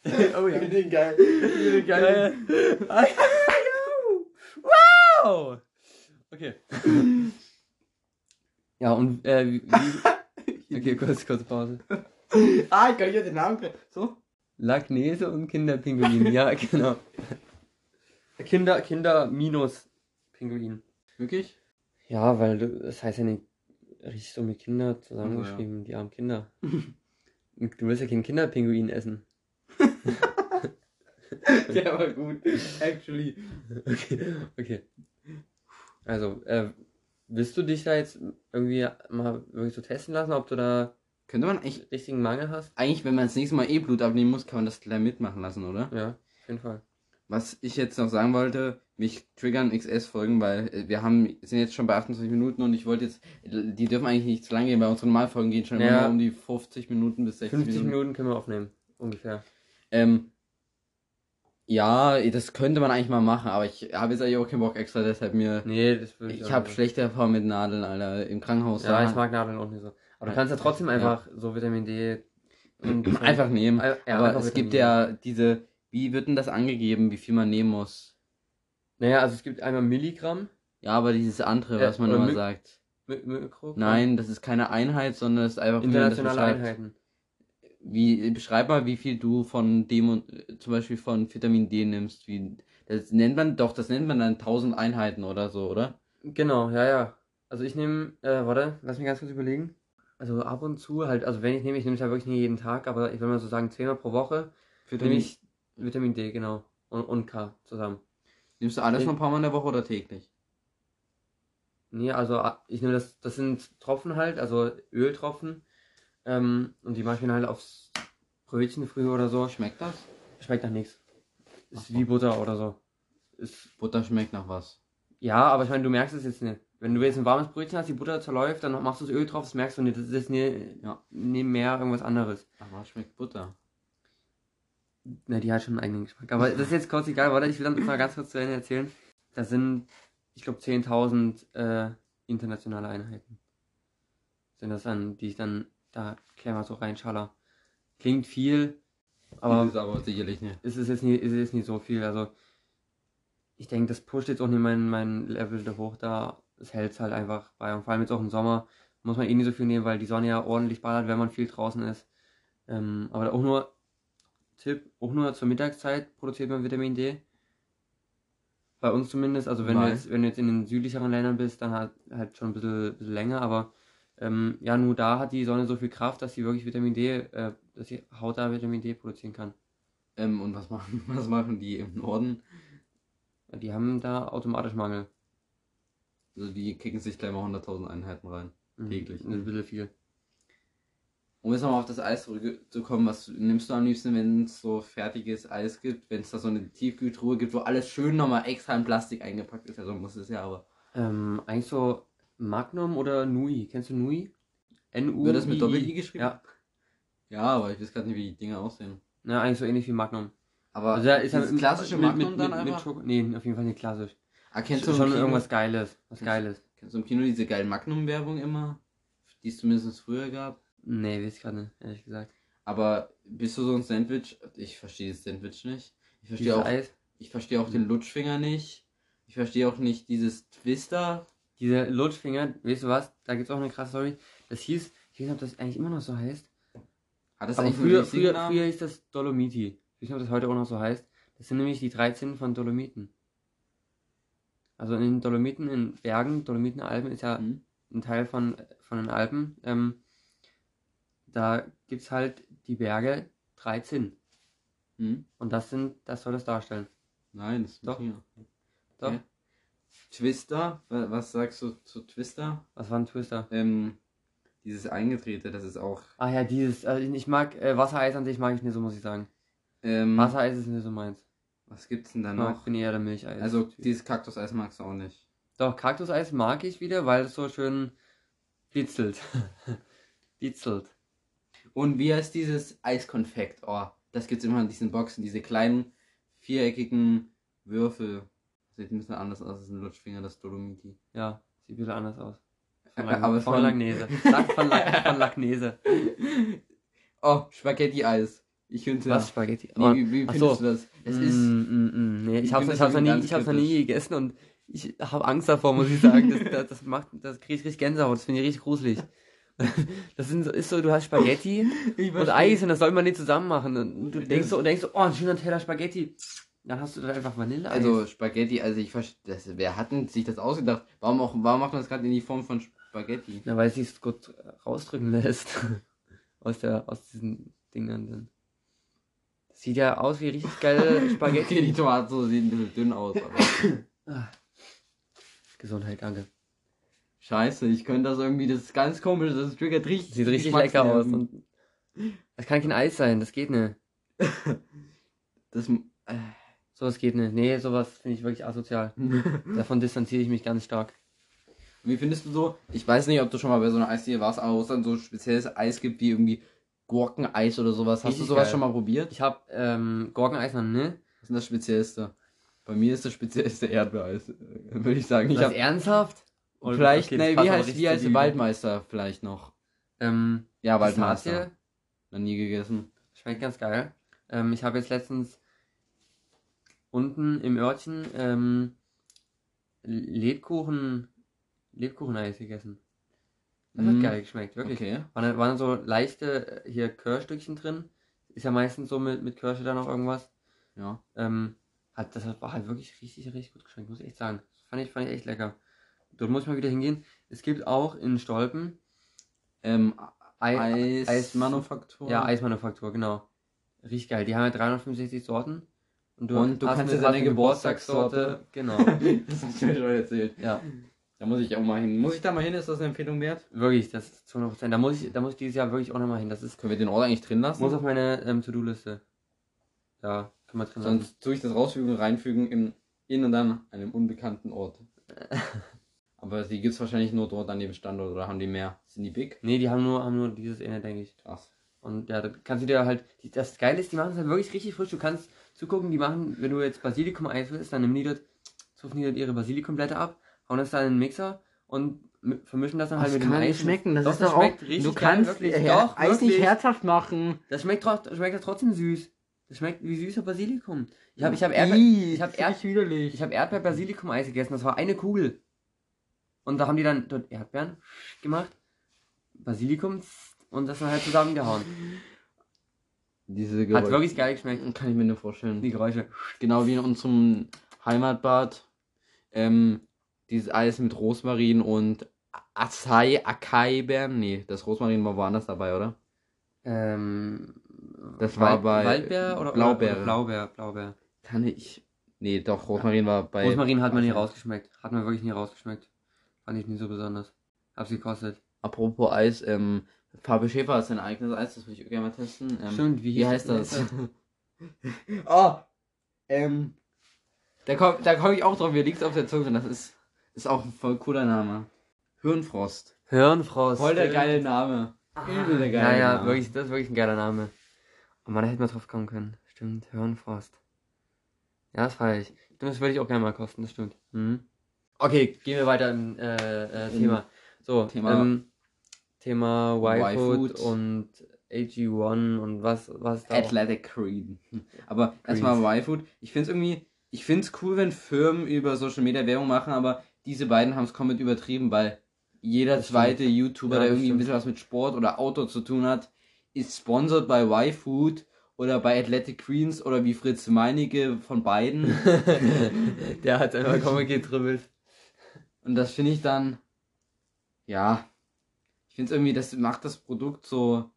[laughs] oh ja. Ich den geil. Ich den geil. [laughs] Wow! Okay. Ja, und äh, wie, wie, Okay, kurz, kurz Pause. Ah, ich kann hier den Namen. So? Lacknese und Kinderpinguin, ja, genau. Kinder, Kinder minus Pinguin. Wirklich? Ja, weil du, das heißt ja nicht richtig so mit Kinder Also, zusammengeschrieben, die armen Kinder. [laughs] du willst ja keinen Kinderpinguin essen. [laughs] Der war gut. Actually. Okay, okay. Also, äh, willst du dich da jetzt irgendwie mal wirklich so testen lassen, ob du da Könnte man eigentlich, richtigen Mangel hast? eigentlich, wenn man das nächste Mal eh Blut abnehmen muss, kann man das gleich mitmachen lassen, oder? Ja, auf jeden Fall. Was ich jetzt noch sagen wollte, mich triggern XS-Folgen, weil äh, wir haben, sind jetzt schon bei 28 Minuten und ich wollte jetzt, die dürfen eigentlich nicht zu lang gehen, bei unseren Normalfolgen gehen schon immer Ja. nur um die 50 Minuten bis 60 50 Minuten. Minuten können wir aufnehmen, ungefähr. Ähm, ja, das könnte man eigentlich mal machen, aber ich habe jetzt eigentlich auch keinen Bock extra, deshalb mir, Nee, das würde ich ich habe schlechte Erfahrungen mit Nadeln, Alter, im Krankenhaus. Ja, da- ich mag Nadeln auch nicht so. Aber du Ja. kannst ja trotzdem Ja. einfach so Vitamin D und [clears throat] einfach nehmen. Ja, aber es Vitamin gibt ja diese, wie wird denn das angegeben, wie viel man nehmen muss? Naja, also es gibt einmal Milligramm, Ja, aber dieses andere, Ja, was man oder immer sagt. Mi- Mikrogramm. Nein, das ist keine Einheit, sondern es ist einfach Internationale. Einheiten. Wie, beschreib mal, wie viel du von dem und äh, zum Beispiel von Vitamin D nimmst. Wie, das nennt man doch, das nennt man dann 1000 Einheiten oder so, oder? Genau, ja, ja. Also ich nehme, äh, warte, lass mich ganz kurz überlegen. Also ab und zu halt, also wenn ich nehme, ich nehme es ja wirklich nicht jeden Tag, aber ich will mal so sagen, zehnmal pro Woche nehme ich Vitamin D, genau. Und, und K zusammen. Nimmst du alles Ich- noch ein paar Mal in der Woche oder täglich? Nee, also ah, ich nehme das, das sind Tropfen halt, also Öltropfen. Ähm, und die mache ich mir halt aufs Brötchen früher oder so. Schmeckt das? Schmeckt nach nichts. Ist wie Butter oder so. Ist, Butter schmeckt nach was? ja, aber ich meine, du merkst es jetzt nicht. Wenn du jetzt ein warmes Brötchen hast, die Butter zerläuft, dann machst du das Öl drauf, das merkst du nicht. Das ist nie, Ja. nie mehr irgendwas anderes. Aber schmeckt Butter. Ne, die hat schon einen eigenen Geschmack. Aber das ist jetzt kurz egal, warte, ich will dann mal ganz kurz zu Ende erzählen. Das sind, ich glaube, 10.000 äh, internationale Einheiten. Sind das dann, die ich dann da klemmer so reinschaller. Klingt viel, aber ist aber sicherlich nicht. ist es jetzt nicht, ist es jetzt nicht so viel. Also, ich denke, das pusht jetzt auch nicht mein, mein Level da hoch da. Es hält halt einfach bei. Und vor allem jetzt auch im Sommer muss man eh nicht so viel nehmen, weil die Sonne ja ordentlich ballert, wenn man viel draußen ist. Ähm, aber auch nur, Tipp, auch nur zur Mittagszeit produziert man Vitamin D. Bei uns zumindest, also wenn du, jetzt, wenn du jetzt in den südlicheren Ländern bist, dann halt, halt schon ein bisschen, bisschen länger, aber ähm, ja, nur da hat die Sonne so viel Kraft, dass sie wirklich Vitamin D, äh, dass die Haut da Vitamin D produzieren kann. Ähm, und was machen, [laughs] was machen die im Norden? Die haben da automatisch Mangel. Also die kicken sich gleich mal 100.000 Einheiten rein. Mhm. Täglich. Ein bisschen viel. Um jetzt nochmal auf das Eis zurückzukommen, was nimmst du am liebsten, wenn es so fertiges Eis gibt, wenn es da so eine Tiefkühltruhe gibt, wo alles schön nochmal extra in Plastik eingepackt ist, also muss es ja, aber. Ähm, eigentlich so Magnum oder Nui. Kennst du Nui? N-U. Wird das mit Doppel-I geschrieben? Ja. Ja, aber ich weiß gerade nicht, wie die Dinge aussehen. Ja, eigentlich so ähnlich wie Magnum. Aber Also ist ja klassische mit, Magnum mit, dann mit, einfach? Mit Schoko nee, auf jeden Fall nicht klassisch. ah, kennst du schon irgendwas Geiles. Was Geiles. Kennst du im Kino diese geilen Magnum-Werbung immer? Die es zumindest früher gab? Nee, weiß ich gerade nicht, ehrlich gesagt. Aber bist du so ein Sandwich? Ich verstehe das Sandwich nicht. Ich verstehe auch, Eis. ich verstehe auch den Lutschfinger nicht. Ich verstehe auch nicht dieses Twister. Diese Lutschfinger, weißt du was? Da gibt's auch eine krasse Story. Das hieß, ich weiß nicht, ob das eigentlich immer noch so heißt. Hat das Aber eigentlich früher, früher, Namen? früher hieß das Dolomiti. Ich weiß nicht, ob das heute auch noch so heißt. Das sind nämlich die 13 von Dolomiten. Also in den Dolomiten, in Bergen, Dolomitenalpen ist ja Hm? ein Teil von, von den Alpen. Ähm, da gibt's halt die Berge 13. Hm? Und das sind, das soll das darstellen. Nein, das ist Doch. Finger. Doch. Okay. Twister, wa- was sagst du zu Twister? Was war ein Twister? Ähm, dieses Eingedrehte, das ist auch. Ah ja, dieses, also ich mag äh, Wassereis an sich mag ich nicht so, muss ich sagen. Ähm, Wassereis ist nicht so meins. was gibt's denn da Ich noch? bin eher der Milcheis. Also dieses Kaktuseis magst du auch nicht. Doch, Kaktuseis mag ich wieder, weil es so schön blitzelt. [laughs] blitzelt. Und wie heißt dieses Eiskonfekt? Oh, das gibt's immer in diesen Boxen, diese kleinen viereckigen Würfel. Sieht ein bisschen anders aus als ein Lutschfinger, das Dolomiti. Ja, sieht bisschen anders aus. Von, Äh, aber von von- Lagnese. Von, Lack, [laughs] von Lagnese. Oh, Spaghetti-Eis. Ich finde Was? Spaghetti? Nee, wie, wie Ach findest so. du das? Es mm, ist. mm, mm, nee, Ich ich hab's, noch, nie, ich hab's noch nie gegessen und ich habe Angst davor, muss ich sagen. Das, das, das macht, das krieg ich richtig Gänsehaut, das finde ich richtig gruselig. [laughs] Das sind so, ist so, du hast Spaghetti [laughs] und Eis und das soll man nicht zusammen machen. Und du denkst so, und denkst so, oh, ein schöner Teller Spaghetti. Dann hast du dann einfach Vanilleeis. Also Spaghetti, also ich verstehe, wer hat denn sich das ausgedacht? Warum auch, warum macht man das gerade in die Form von Spaghetti? Na, weil es sich gut rausdrücken lässt. [laughs] aus der, aus diesen Dingern dann. Das sieht ja aus wie richtig geile Spaghetti. Okay, die Tomaten sehen ein bisschen dünn aus, aber. Gesundheit, danke. Scheiße, ich könnte das irgendwie, das ist ganz komisch, das triggert richtig. Sieht richtig lecker aus. Und das kann kein Eis sein, das geht nicht. [laughs] Das, äh, Sowas geht nicht. Nee, sowas finde ich wirklich asozial. [laughs] Davon distanziere ich mich ganz stark. Wie findest du so? Ich weiß nicht, ob du schon mal bei so einer Eisdiele warst, aber wo es dann so spezielles Eis gibt, wie irgendwie Gurkeneis oder sowas. Hast Richtig du sowas geil. schon mal probiert? Ich habe ähm, Gurkeneis noch ne? Was ist das Speziellste? Bei mir ist das Speziellste Erdbeereis, äh, würde ich sagen. Ich Was hab ernsthaft? Oder- vielleicht, okay, nee, wie heißt, wie heißt der Waldmeister vielleicht noch? Ähm, Ja, Waldmeister. Noch nie gegessen. schmeckt ganz geil. Ähm, ich habe jetzt letztens unten im Örtchen ähm, Lebkuchen, Lebkucheneis gegessen. Das hat Mm. geil geschmeckt, wirklich. Okay. Waren, dann- waren so leichte äh, hier Kirschstückchen drin. Ist ja meistens so mit, mit Kirsche da noch irgendwas. Ja. Ähm, hat, das hat, war halt wirklich richtig, richtig gut geschmeckt, muss ich echt sagen. Fand ich, fand ich echt lecker. Dort muss ich mal wieder hingehen. Es gibt auch in Stolpen Ähm, Ei- Eismanufaktur. Ja, Eismanufaktur, genau. Richtig geil. Die haben ja 365 Sorten. Und du, Und du hast kannst dir deine Geburtstagssorte- [laughs] Genau. [laughs] das hast du mir schon erzählt. ja, Da muss ich auch mal hin. Muss ich da mal hin? Ist das eine Empfehlung wert? wirklich, das ist zu 100%. Da muss ich, da muss ich dieses Jahr wirklich auch nochmal hin. Das ist, Können wir den Ort eigentlich drin lassen? muss auf meine ähm, To-Do-Liste. Ja, können wir drin lassen. Sonst tue ich das rausfügen und reinfügen in, in und dann einem unbekannten Ort. [laughs] Aber die gibt es wahrscheinlich nur dort an dem Standort oder haben die mehr? Sind die big? Nee, die haben nur, haben nur dieses eine, denke ich. Krass. Und ja, da kannst du dir halt, die, das Geile ist, die machen es halt wirklich richtig frisch. Du kannst zugucken, die machen, wenn du jetzt Basilikum-Eis willst, dann nehmen die dort, zupfen die dort ihre Basilikumblätter ab, hauen das dann in den Mixer und mi- vermischen das dann halt mit dem Eis. Doch, das schmeckt richtig geil, wirklich. Doch, wirklich. herzhaft machen. Das schmeckt, tro- schmeckt ja trotzdem süß. Das schmeckt wie süßer Basilikum. Ich habe ich hab Erdbeer, ich hab Erd, widerlich. ich hab Erdbeer-Basilikum-Eis gegessen. Das war eine Kugel. Und da haben die dann dort Erdbeeren gemacht, Basilikum und das dann halt zusammengehauen. Diese Hat Geräusche. wirklich geil geschmeckt. Kann ich mir nur vorstellen. Die Geräusche. Genau wie in unserem Heimatbad. Ähm, dieses Eis mit Rosmarin und Acai, Acai-Beeren. Nee, das Rosmarin war woanders dabei, oder? Ähm, Das war bei Waldbeer oder Blaubeere. Oder Blaubeer, Blaubeer. Kann ich. Nee, doch, Rosmarin war bei. Rosmarin hat man nie rausgeschmeckt. Hat man wirklich nie rausgeschmeckt. Fand ich nie so besonders. Hab's gekostet. Apropos Eis, ähm, Farbe Schäfer hat sein eigenes Eis, das würde ich gerne mal testen. Ähm, Stimmt, wie, Wie heißt das? [laughs] oh, ähm, da komme da komm ich auch drauf, mir liegt's auf der Zunge. Das ist, ist auch ein voll cooler Name. Hirnfrost. Hirnfrost. Voll der geile Name. Übel der Ja, geile ja, Name. wirklich, das ist wirklich ein geiler Name. Und man da hätte man drauf kommen können. Stimmt, Hirnfrost. Ja, das feier ich. Das würde ich auch gerne mal kosten, das stimmt. Mhm. Okay, gehen wir weiter im äh, äh, Thema. So, Thema- ähm, Thema Y-Food und AG1 und was, was da. auch- Athletic Creed. [laughs] Aber erstmal Y-Food. Ich find's irgendwie, ich find's cool, wenn Firmen über Social Media Werbung machen, aber diese beiden haben es komplett übertrieben, weil jeder Das zweite YouTuber, Ja, der irgendwie ein stimmt. bisschen was mit Sport oder Auto zu tun hat, ist sponsored bei Y-Food oder bei Athletic Greens oder wie Fritz Meinecke von beiden. [laughs] Der hat einfach kommen getribbelt. Und das finde ich dann, ja, ich finde es irgendwie, das macht das Produkt so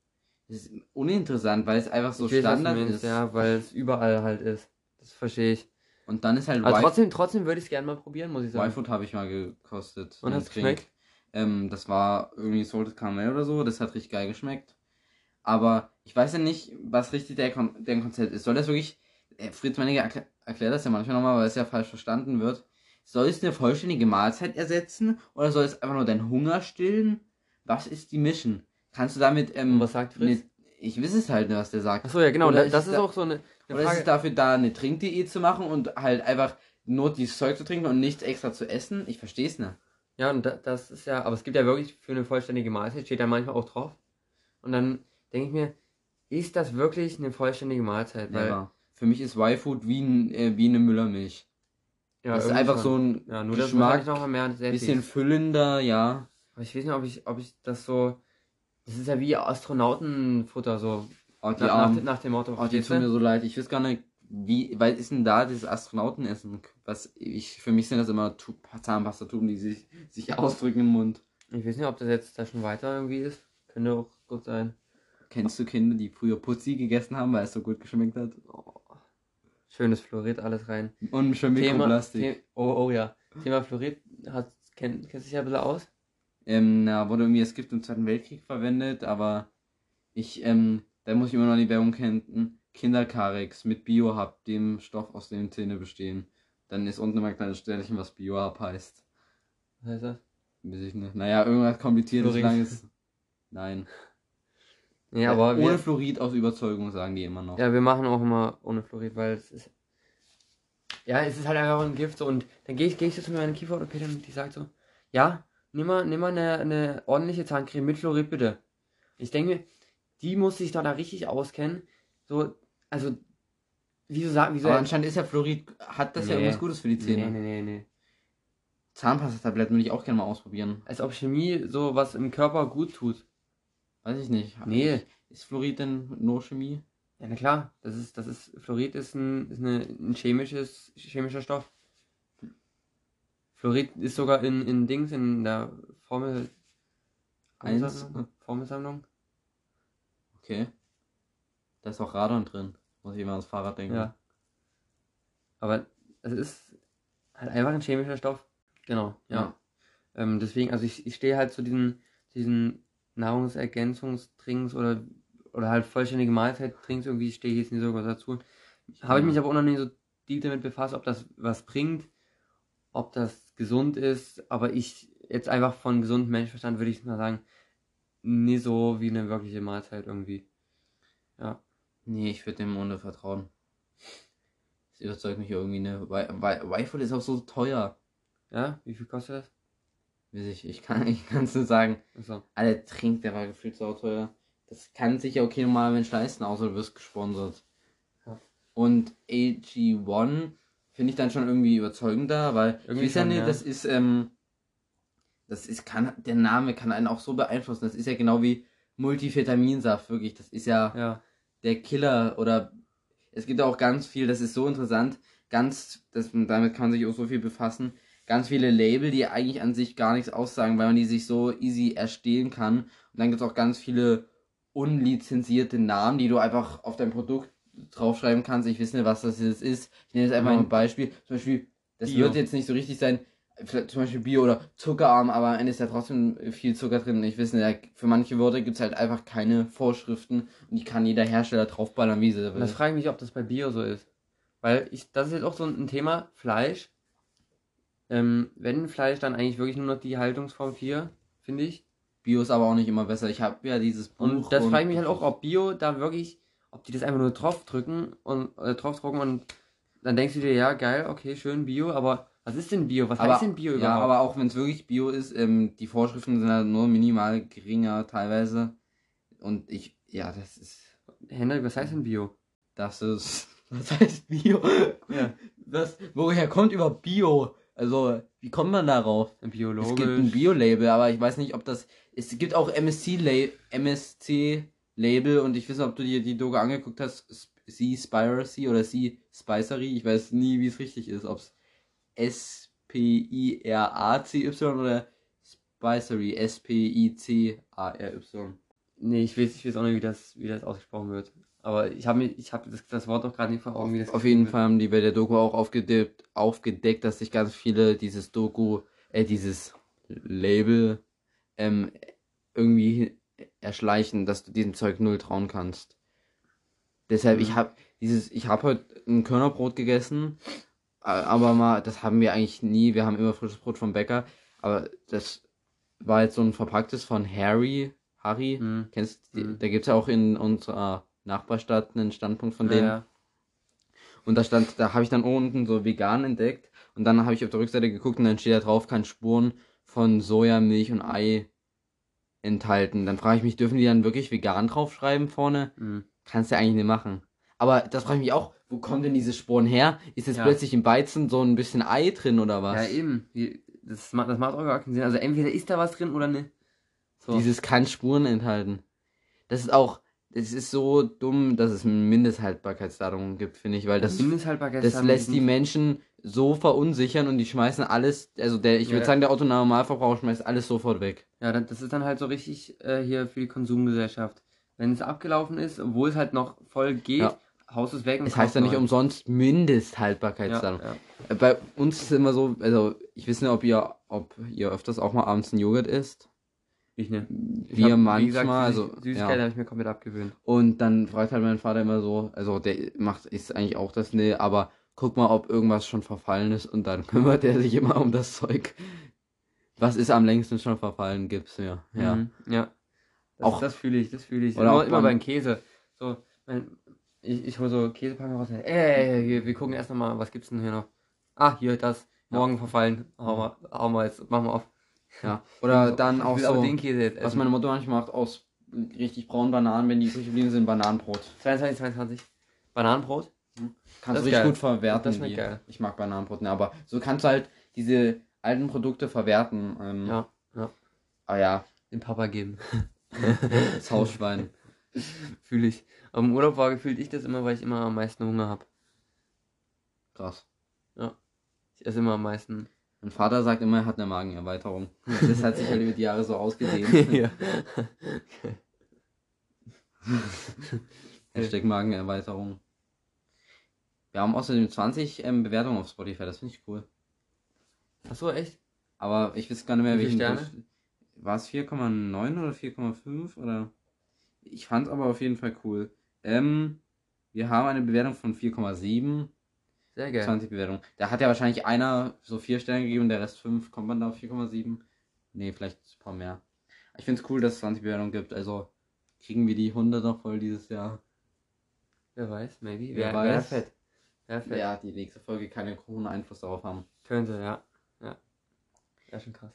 das ist uninteressant, weil es einfach so Ich weiß, Standard meinst, ist. Ja, weil es überall halt ist. Das verstehe ich. Und dann ist halt Aber trotzdem, trotzdem würde ich es gerne mal probieren, muss ich sagen. Y-Food habe ich mal gekostet. Und Drink. geschmeckt? Ähm, das war irgendwie Salted Caramel oder so. Das hat richtig geil geschmeckt. Aber ich weiß ja nicht, was richtig der, Kon der Konzept ist. Soll das wirklich, äh, Fritz erklär, erklärt das ja manchmal nochmal, weil es ja falsch verstanden wird. Soll es eine vollständige Mahlzeit ersetzen oder soll es einfach nur deinen Hunger stillen? Was ist die Mission? Kannst du damit, ähm, was sagt Fritz? ne- ich weiß es halt nicht, was der sagt. Achso, ja, genau. Oder das ist da- auch so eine, eine Oder ist es Frage. dafür da, eine Trinkdiät zu machen und halt einfach nur dieses Zeug zu trinken und nichts extra zu essen? Ich verstehe es nicht. Ja, und da, das ist ja, aber es gibt ja wirklich für eine vollständige Mahlzeit, steht da manchmal auch drauf. Und dann denke ich mir, ist das wirklich eine vollständige Mahlzeit? Weil, Never. Für mich ist Y-Food wie, ein, äh, wie eine Müllermilch. Ja, das ist einfach so ein Ja, nur das Geschmack, wahrscheinlich noch mehr bisschen füllender, ja. Aber ich weiß nicht, ob ich, ob ich das so. Das ist ja wie Astronautenfutter, so. Oh, die nach, nach, dem Motto. Oh, die du? mir so leid. Ich weiß gar nicht, wie weit ist denn da dieses Astronautenessen? Was ich für mich sind das immer Tu- Zahnpastatuben, die sich, sich ausdrücken im Mund. Ich weiß nicht, ob das jetzt da schon weiter irgendwie ist. Könnte auch gut sein. Kennst du Kinder, die früher Putzi gegessen haben, weil es so gut geschmeckt hat? Oh. Schönes Fluorid, alles rein. Und Thema, Mikroplastik. The oh, oh ja. Thema Fluorid, hat, kenn, kennst du dich ja ein bisschen aus? Ähm, na, wurde irgendwie das Gift im Zweiten Weltkrieg verwendet, aber ich, ähm, da muss ich immer noch die Werbung kennen. Kinderkarex mit Biohub, dem Stoff, aus dem Zähne bestehen. Dann ist unten immer ein kleines Sternchen, was Biohub heißt. Was heißt das? Weiß ich nicht. Naja, irgendwas kompliziertes, Fluorid. langes. Nein. [laughs] Nee, aber Ohne wir, Fluorid aus Überzeugung, sagen die immer noch. ja, wir machen auch immer ohne Fluorid, weil es ist. Ja, es ist halt einfach ein Gift so und dann gehe ich, geh ich so zu meiner Kieferorthopädin und die sagt so, ja, nimm mal, nimm mal eine, eine ordentliche Zahncreme mit Fluorid bitte. Ich denke mir, die muss sich doch da richtig auskennen. So, also, wieso sagen, wieso Aber anscheinend ist ja Fluorid, hat das ja Nee. irgendwas Gutes für die Zähne. Nee, nee, nee, nee. Zahnpastatabletten würde ich auch gerne mal ausprobieren. Als ob Chemie so was im Körper gut tut. Weiß ich nicht. Nee. Ist Fluorid denn nur Chemie? Ja, na klar, das ist, das ist, Fluorid ist ein, ist eine, ein chemisches, chemischer Stoff. Fluorid ist sogar in, in Dings, in der Formel, Eins. Formelsammlung? Formelsammlung? Okay. Da ist auch Radon drin. Muss ich immer ans Fahrrad denken. Ja. Aber es ist halt einfach ein chemischer Stoff. Genau, ja. Ja. Ähm, deswegen, also ich, ich stehe halt zu diesen, diesen Nahrungsergänzungstrinks oder, oder halt vollständige Mahlzeittrinks, irgendwie stehe ich jetzt nicht so dazu. Habe ich mich aber auch noch nicht so deep damit befasst, ob das was bringt, ob das gesund ist, aber ich jetzt einfach von gesundem Menschenverstand würde ich mal sagen, nie so wie eine wirkliche Mahlzeit irgendwie. Ja. Nee, ich würde dem ohne vertrauen. Das überzeugt mich irgendwie, ne? Wi-Fi ist auch so teuer. Ja, wie viel kostet das? Ich, ich kann [laughs] ich kann's nur sagen. Achso. Alle trinkt, der war gefühlt so teuer. Das kann sich ja okay normaler Mensch leisten, außer du wirst gesponsert. Ja. Und AG1 finde ich dann schon irgendwie überzeugender, weil Irgendwie ich weiß ja schon, nicht, ja. das ist, ähm, das ist, kann, der Name kann einen auch so beeinflussen. Das ist ja genau wie Multivitaminsaft, wirklich. Das ist ja Ja. der Killer oder es gibt auch ganz viel, das ist so interessant, ganz, das, damit kann man sich auch so viel befassen, ganz viele Label, die eigentlich an sich gar nichts aussagen, weil man die sich so easy erstehlen kann. Und dann gibt es auch ganz viele unlizenzierte Namen, die du einfach auf dein Produkt draufschreiben kannst. Ich weiß nicht, was das jetzt ist. Ich nehme jetzt einfach Ja. ein Beispiel. Zum Beispiel, das Bio. wird jetzt nicht so richtig sein, vielleicht zum Beispiel Bio oder Zuckerarm, aber am Ende ist ja trotzdem viel Zucker drin. Ich weiß nicht, für manche Wörter gibt es halt einfach keine Vorschriften und die kann jeder Hersteller draufballern, wie sie Und das will. frage ich mich, ob das bei Bio so ist. Weil ich, das ist jetzt auch so ein Thema, Fleisch. Ähm, wenn Fleisch, dann eigentlich wirklich nur noch die Haltungsform 4, finde ich. Bio ist aber auch nicht immer besser. Ich habe ja dieses Buch. Und das frage ich mich halt auch, ob Bio da wirklich, ob die das einfach nur draufdrücken und äh, draufdrucken und dann denkst du dir, ja, geil, okay, schön Bio, aber was ist denn Bio? Was aber, heißt denn Bio ja, überhaupt? aber auch wenn es wirklich Bio ist, ähm, die Vorschriften sind halt nur minimal geringer teilweise. Und ich, ja, das ist, Henrik, was heißt denn Bio? das ist, [laughs] was heißt Bio? Ja. Was, woher kommt über Bio? Also, wie kommt man darauf? Biologisch. Es gibt ein Bio-Label, aber ich weiß nicht, ob das. Es gibt auch MSC-Label und ich weiß nicht, ob du dir die Dogo angeguckt hast. Sea Spiracy oder Sea Spicery. Ich weiß nie, wie es richtig ist. Ob es S-P-I-R-A-C-Y oder Spicery. S-P-I-C-A-R-Y. Nee, ich weiß, ich weiß auch nicht, wie das, wie das ausgesprochen wird. Aber ich habe ich hab das, das Wort auch gerade nicht vor Augen, wie das Auf jeden Fall haben die bei der Doku auch aufgedeckt, aufgedeckt dass sich ganz viele dieses Doku, äh, dieses Label ähm, irgendwie erschleichen, dass du diesem Zeug null trauen kannst. Deshalb, Mhm. ich habe dieses, ich habe heute ein Körnerbrot gegessen, aber mal, das haben wir eigentlich nie, wir haben immer frisches Brot vom Bäcker, aber das war jetzt so ein verpacktes von Harry, Harry. Mhm. kennst Mhm. da gibt's ja auch in unserer Nachbarstadt einen Standpunkt von denen. ja. Und da stand, da habe ich dann unten so vegan entdeckt und dann habe ich auf der Rückseite geguckt und dann steht da drauf, kann Spuren von Soja, Milch und Ei enthalten. Dann frage ich mich, dürfen die dann wirklich vegan draufschreiben vorne? Mhm. Kannst du ja eigentlich nicht machen. Aber das frage ich mich auch, wo kommen denn diese Spuren her? Ist jetzt Ja. plötzlich im Weizen so ein bisschen Ei drin oder was? Ja, eben. Das, macht, das macht auch gar keinen Sinn. Also entweder ist da was drin oder nicht. So. Dieses kann Spuren enthalten. Das ist auch, es ist so dumm, dass es Mindesthaltbarkeitsdatum gibt, finde ich, weil das, das lässt die Menschen so verunsichern und die schmeißen alles, also der, ich würde Ja. sagen, der Otto Normalverbraucher schmeißt alles sofort weg. Ja, das ist dann halt so richtig äh, hier für die Konsumgesellschaft. Wenn es abgelaufen ist, obwohl es halt noch voll geht, Ja. haust es weg und Es heißt ja nicht umsonst Mindesthaltbarkeitsdatum. Ja, ja. Bei uns ist es immer so, also ich weiß nicht, ob ihr, ob ihr öfters auch mal abends einen Joghurt isst. Ich ne. Ich Wir hab, manchmal, wie gesagt, also Süß Süßigkeiten ja. habe ich mir komplett abgewöhnt. Und dann fragt halt mein Vater immer so, also der macht, ist eigentlich auch das, nee, aber guck mal, ob irgendwas schon verfallen ist und dann [laughs] kümmert er sich immer um das Zeug. Was ist am längsten schon verfallen, gibt's ja. Ja. Mhm, ja. Das, Auch- das fühle ich, das fühle ich. Oder immer, auch immer beim- Käse. So, mein, ich, ich hole so Käsepackung raus. Ey, hier, wir gucken erst nochmal, was gibt's denn hier noch? Ah, hier, das. Morgen verfallen. Hau mal, hau mal jetzt, machen wir auf. Ja. [laughs] Oder dann auch so, jetzt was meine Mutter manchmal macht, aus richtig braunen Bananen, wenn die übrig geblieben sind, Bananenbrot. 22, 22. Bananenbrot? Kannst Das du ist richtig geil. gut verwerten. Das die. geil. Ich mag Bananenbrot, ne, aber so kannst du halt diese alten Produkte verwerten. Ähm, Ja, ja. Ah ja, Dem Papa geben. [laughs] das Hausschwein. [laughs] Fühle ich. Aber im Urlaub war gefühlt ich das immer, weil ich immer am meisten Hunger habe. Krass. Ich esse immer am meisten. Mein Vater sagt immer, er hat eine Magenerweiterung. Das [laughs] hat sich halt über die Jahre so ausgedehnt. [laughs] ja. Hashtag [laughs] Magenerweiterung. Wir haben außerdem 20 ähm, Bewertungen auf Spotify, das finde ich cool. Achso, echt? Aber ich weiß gar nicht mehr, Wie viele Sterne? War es 4,9 oder 4,5 oder? Ich fand aber auf jeden Fall cool. Ähm, wir haben eine Bewertung von 4,7. Sehr geil. 20 Bewertungen. Da hat ja wahrscheinlich einer so 4 Sterne gegeben, der Rest 5. Kommt man da auf 4,7? Nee, vielleicht ein paar mehr. Ich finde es cool, dass es 20 Bewertungen gibt. Also kriegen wir die 100 noch voll dieses Jahr. Wer weiß, maybe. Wer Wer, weiß. Wer fett. Wer fett. Ja, die nächste Folge kann ja hohen Einfluss darauf haben. Könnte, ja. Ja. Ja, schon krass.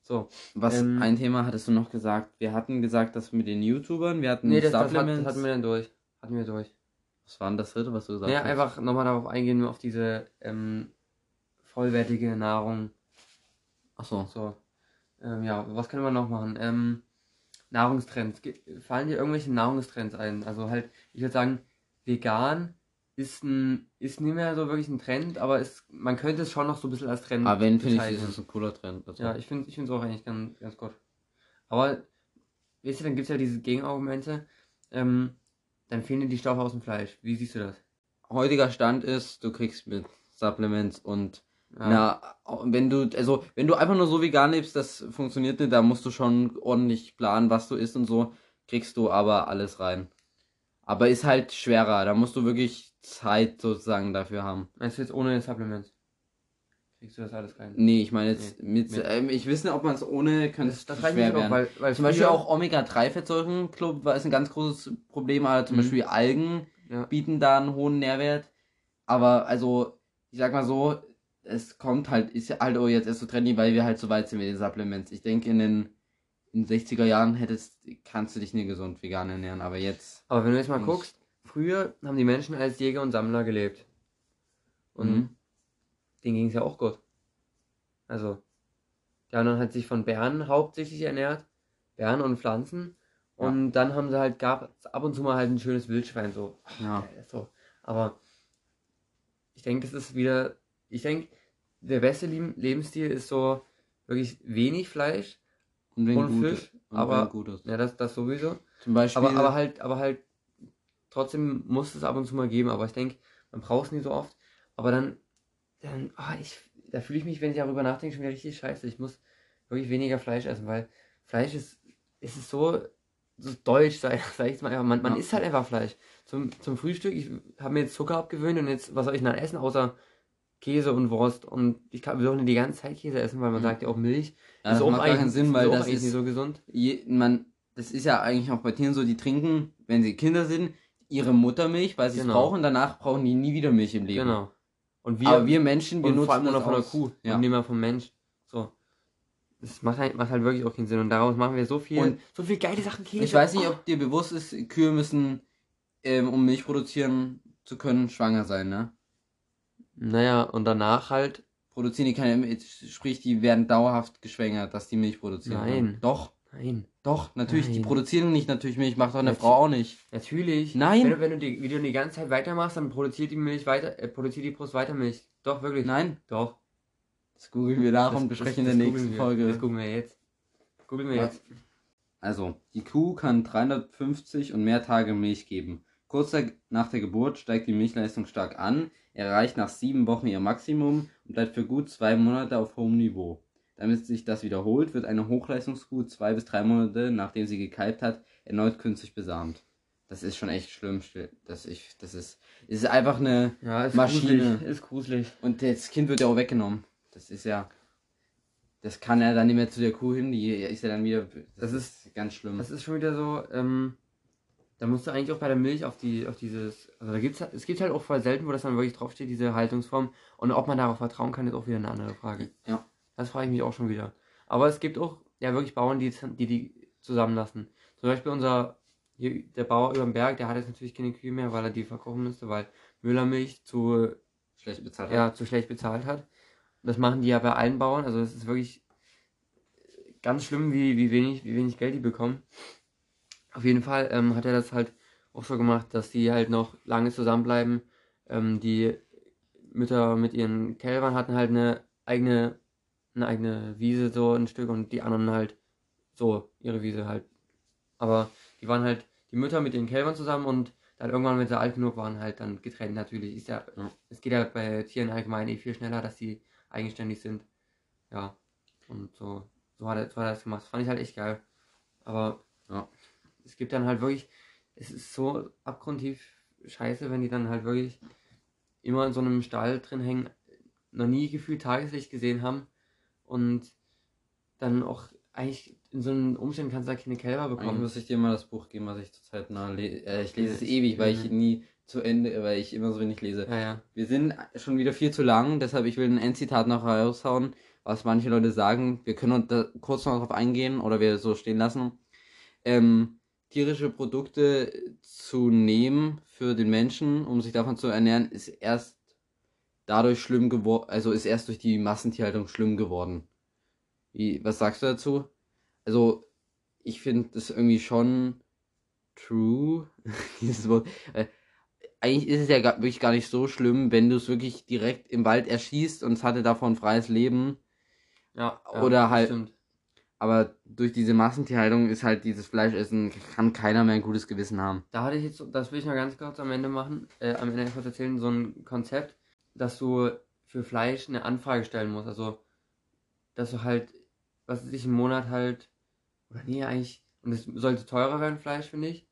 So. Was Ähm, ein Thema hattest du noch gesagt? Wir hatten gesagt, dass mit den YouTubern, wir hatten Nee, das, das, hat, Supplements. das hatten wir dann durch. Hatten wir durch. Was war denn das dritte, was du gesagt Ja, hast? einfach nochmal darauf eingehen, auf diese ähm, vollwertige Nahrung. Achso. So. Ähm, ja, was können wir noch machen? Ähm, Nahrungstrends. Fallen dir irgendwelche Nahrungstrends ein? Also halt, ich würde sagen, vegan ist ein, ist nicht mehr so wirklich ein Trend, aber es, man könnte es schon noch so ein bisschen als Trend Aber wenn, finde ich, ist es ein cooler Trend. Also. Ja, ich finde ich es auch eigentlich ganz, ganz gut. Aber, weißt du, dann gibt es ja diese Gegenargumente. Ähm, dann fehlen dir die Stoffe aus dem Fleisch. Wie siehst du das? Heutiger Stand ist, du kriegst mit Supplements und Ja. na, wenn du, also wenn du einfach nur so vegan lebst, das funktioniert nicht, da musst du schon ordentlich planen, was du isst und so, kriegst du aber alles rein. Aber ist halt schwerer, da musst du wirklich Zeit sozusagen dafür haben. Meinst du jetzt ohne Supplements? Kriegst du das alles rein? Nee, ich meine jetzt Nee, mit, ähm, ich nicht, ob man es ohne, könnte es Das reicht schwer nicht, auch, werden. weil, weil Zum Beispiel auch Omega-3-Fettsäuren, Club, war ist ein ganz großes Problem, aber zum Mhm. Beispiel Algen Ja. bieten da einen hohen Nährwert. Aber also, ich sag mal so, es kommt halt, ist halt auch jetzt erst so trendy, weil wir halt so weit sind mit den Supplements. Ich denke, in den, in den 60er Jahren hättest, kannst du dich nie gesund vegan ernähren, aber jetzt. Aber wenn du jetzt mal guckst, früher haben die Menschen als Jäger und Sammler gelebt. Und Mhm. Denen ging es ja auch gut. Also, die anderen hat sich von Bären hauptsächlich ernährt. Bären und Pflanzen. Ja. Und dann haben sie halt, gab es ab und zu mal halt ein schönes Wildschwein, so. Ja. So. Aber ich denke, das ist wieder, ich denke, der beste Leb- Lebensstil ist so wirklich wenig Fleisch. Und Und Fisch, und aber-. Ja, das, das sowieso. Zum Beispiel. Aber, aber halt, aber halt, trotzdem muss es ab und zu mal geben, aber ich denke, man braucht es nie so oft. Aber dann, dann, ah, ich, da fühle ich mich, wenn ich darüber nachdenke, schon wieder richtig scheiße. Ich muss wirklich weniger Fleisch essen, weil Fleisch ist, es ist so, so deutsch, sag, [laughs] sag ich mal einfach. Man, man Ja. isst halt einfach Fleisch. Zum, zum Frühstück, ich habe mir jetzt Zucker abgewöhnt und jetzt, was soll ich denn dann essen, außer Käse und Wurst. Und ich kann, auch nicht die ganze Zeit Käse essen, weil man Mhm. sagt ja auch Milch. ja, das macht gar keinen Sinn, weil ist auch das eigentlich nicht ist, so gesund. je, man, das ist ja eigentlich auch bei Tieren so, die trinken, wenn sie Kinder sind, ihre Muttermilch, weil sie es Genau. brauchen, danach brauchen die nie wieder Milch im Leben. Genau. Und wir, aber wir Menschen, wir und nutzen vor allem nur von der. Kuh Ja. und nicht mehr vom Mensch. So. Das macht halt, macht halt wirklich auch keinen Sinn. Und daraus machen wir so viel, Und so viel geile Sachen Käse. Ich weiß nicht, ob dir bewusst ist, Kühe müssen, ähm, um Milch produzieren zu können, schwanger sein, ne? Naja, und danach halt, Produzieren die keine sprich, die werden dauerhaft geschwängert, dass die Milch produzieren. Nein. Können. Doch. Nein. Doch, natürlich, die Nein. produzieren nicht natürlich Milch, macht doch eine Natu- Frau auch nicht. Natürlich. Nein. Wenn du, wenn du die, du die ganze Zeit weitermachst, dann produziert die Milch weiter, äh, produziert die Brust weiter Milch. Doch, wirklich. Nein, Doch. das googeln wir nach und besprechen das in der nächsten wir. Folge. Das googeln wir jetzt. Googeln wir Ja. jetzt. Also, die Kuh kann 350 und mehr Tage Milch geben. Kurz nach der Geburt steigt die Milchleistung stark an, erreicht nach sieben Wochen ihr Maximum und bleibt für gut zwei Monate auf hohem Niveau. Damit sich das wiederholt, wird eine Hochleistungskuh zwei bis drei Monate, nachdem sie gekalbt hat, erneut künstlich besamt. Das ist schon echt schlimm. Das, ich, das ist, ist einfach eine. Ja, ist Maschine. gruselig. Ist gruselig. Und das Kind wird ja auch weggenommen. Das ist ja. Das kann er dann nicht mehr zu der Kuh hin, die ist ja dann wieder. Das ist ganz schlimm. Das ist schon wieder so, ähm, da musst du eigentlich auch bei der Milch auf die, auf dieses, also da gibt's, es gibt halt auch voll selten, wo das dann wirklich draufsteht, diese Haltungsform. Und ob man darauf vertrauen kann, ist auch wieder eine andere Frage. Ja. Das frage ich mich auch schon wieder. Aber es gibt auch, ja, wirklich Bauern, die die, die zusammenlassen. Zum Beispiel unser, hier, der Bauer über dem Berg, der hat jetzt natürlich keine Kühe mehr, weil er die verkaufen müsste, weil Müllermilch zu, schlecht bezahlt. ja, zu schlecht bezahlt hat. Das machen die ja bei allen Bauern, also es ist wirklich ganz schlimm, wie, wie, wenig, wie wenig Geld die bekommen. Auf jeden Fall ähm, hat er das halt auch so gemacht, dass die halt noch lange zusammenbleiben. Ähm, die Mütter mit ihren Kälbern hatten halt eine eigene, eine eigene Wiese, so ein Stück, und die anderen halt so ihre Wiese halt. Aber die waren halt, die Mütter mit ihren Kälbern zusammen und dann irgendwann, wenn sie alt genug waren, halt dann getrennt natürlich. Ist ja, Ja. es geht ja bei Tieren allgemein eh viel schneller, dass die eigenständig sind. Ja. Und so, so hat er, so hat er das gemacht. Das fand ich halt echt geil. Aber Ja. es gibt dann halt wirklich, es ist so abgrundtief scheiße, wenn die dann halt wirklich immer in so einem Stall drin hängen, noch nie gefühlt Tageslicht gesehen haben und dann auch eigentlich in so einem Umständen kannst du da keine Kälber Eigentlich bekommen. muss ich dir mal das Buch geben, was ich zurzeit nah lese. Äh, ich lese es ewig, weil ich nie zu Ende, weil ich immer so wenig lese. Ja, ja. Wir sind schon wieder viel zu lang, deshalb ich will ein Endzitat noch raushauen, was manche Leute sagen. Wir können uns da kurz noch darauf eingehen oder wir so stehen lassen. Ähm, tierische Produkte zu nehmen für den Menschen, um sich davon zu ernähren, ist erst dadurch schlimm geworden, also ist erst durch die Massentierhaltung schlimm geworden. Wie, was sagst du dazu? Also, ich finde das irgendwie schon true, [laughs] dieses Wort. Äh, eigentlich ist es ja gar, wirklich gar nicht so schlimm, wenn du es wirklich direkt im Wald erschießt und es hatte davon freies Leben. Ja, ja, Oder halt- Stimmt. Aber durch diese Massentierhaltung ist halt dieses Fleischessen, kann keiner mehr ein gutes Gewissen haben. Da hatte ich jetzt, das will ich noch ganz kurz am Ende machen, äh, am Ende kurz erzählen, so ein Konzept, dass du für Fleisch eine Anfrage stellen musst. Also, dass du halt, was weiß ich, im Monat halt, oder nee, eigentlich, und es sollte teurer werden, Fleisch, finde ich.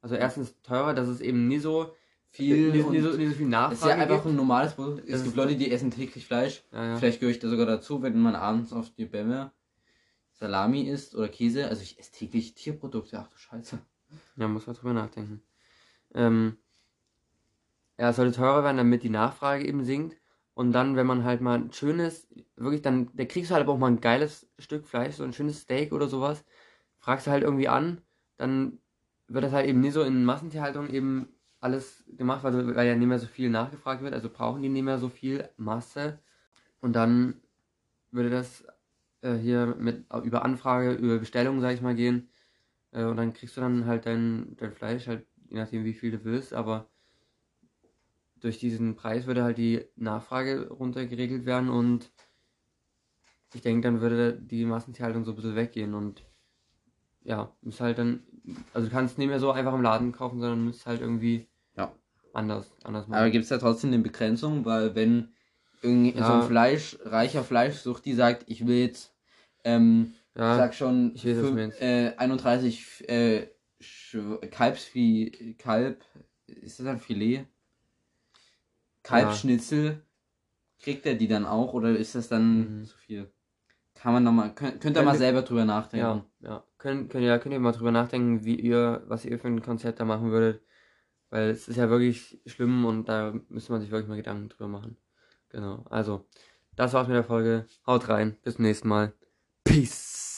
Also erstens teurer, dass es eben nie so Viel nie, und- nie, so, nie so viel Nachfrage Es ist ja einfach gibt. ein normales Produkt. Es gibt Leute, die essen täglich Fleisch. Ja, ja. Vielleicht gehöre ich da sogar dazu, wenn man abends auf die Bämme Salami isst oder Käse. Also ich esse täglich Tierprodukte. Ach du Scheiße. Ja, muss man drüber nachdenken. Ähm, ja, es sollte teurer werden, damit die Nachfrage eben sinkt. Und dann, wenn man halt mal ein schönes, wirklich dann, da kriegst du halt auch mal ein geiles Stück Fleisch, so ein schönes Steak oder sowas, fragst du halt irgendwie an, dann wird das halt eben nie so in Massentierhaltung eben alles gemacht, weil, weil ja nicht mehr so viel nachgefragt wird, also brauchen die nicht mehr so viel Masse. Und dann würde das äh, hier mit über Anfrage, über Bestellung, sag ich mal, gehen. Äh, und dann kriegst du dann halt dein, dein Fleisch, halt, je nachdem wie viel du willst, aber durch diesen Preis würde halt die Nachfrage runtergeregelt werden und ich denke, dann würde die Massentierhaltung so ein bisschen weggehen und ja, ist halt dann, also du kannst nicht mehr so einfach im Laden kaufen, sondern müsst halt irgendwie Ja. anders, anders Aber gibt es da trotzdem eine Begrenzung, weil wenn irgendwie Ja. so ein Fleisch, reicher Fleischsucht, die sagt, ich will jetzt, ähm, ich ja, sag schon, ich weiß, du fünf- äh, 31 äh, Kalbsvieh, Kalb, ist das ein Filet? Kalbschnitzel, kriegt er die dann auch oder ist das dann Mhm. zu viel? Kann man nochmal, könnt, könnt ihr mal selber drüber nachdenken. Ja, ja. Könnt, könnt, ihr, könnt ihr mal drüber nachdenken, wie ihr, was ihr für ein Konzept da machen würdet. Weil es ist ja wirklich schlimm und da müsste man sich wirklich mal Gedanken drüber machen. Genau. Also, das war's mit der Folge. Haut rein. Bis zum nächsten Mal. Peace.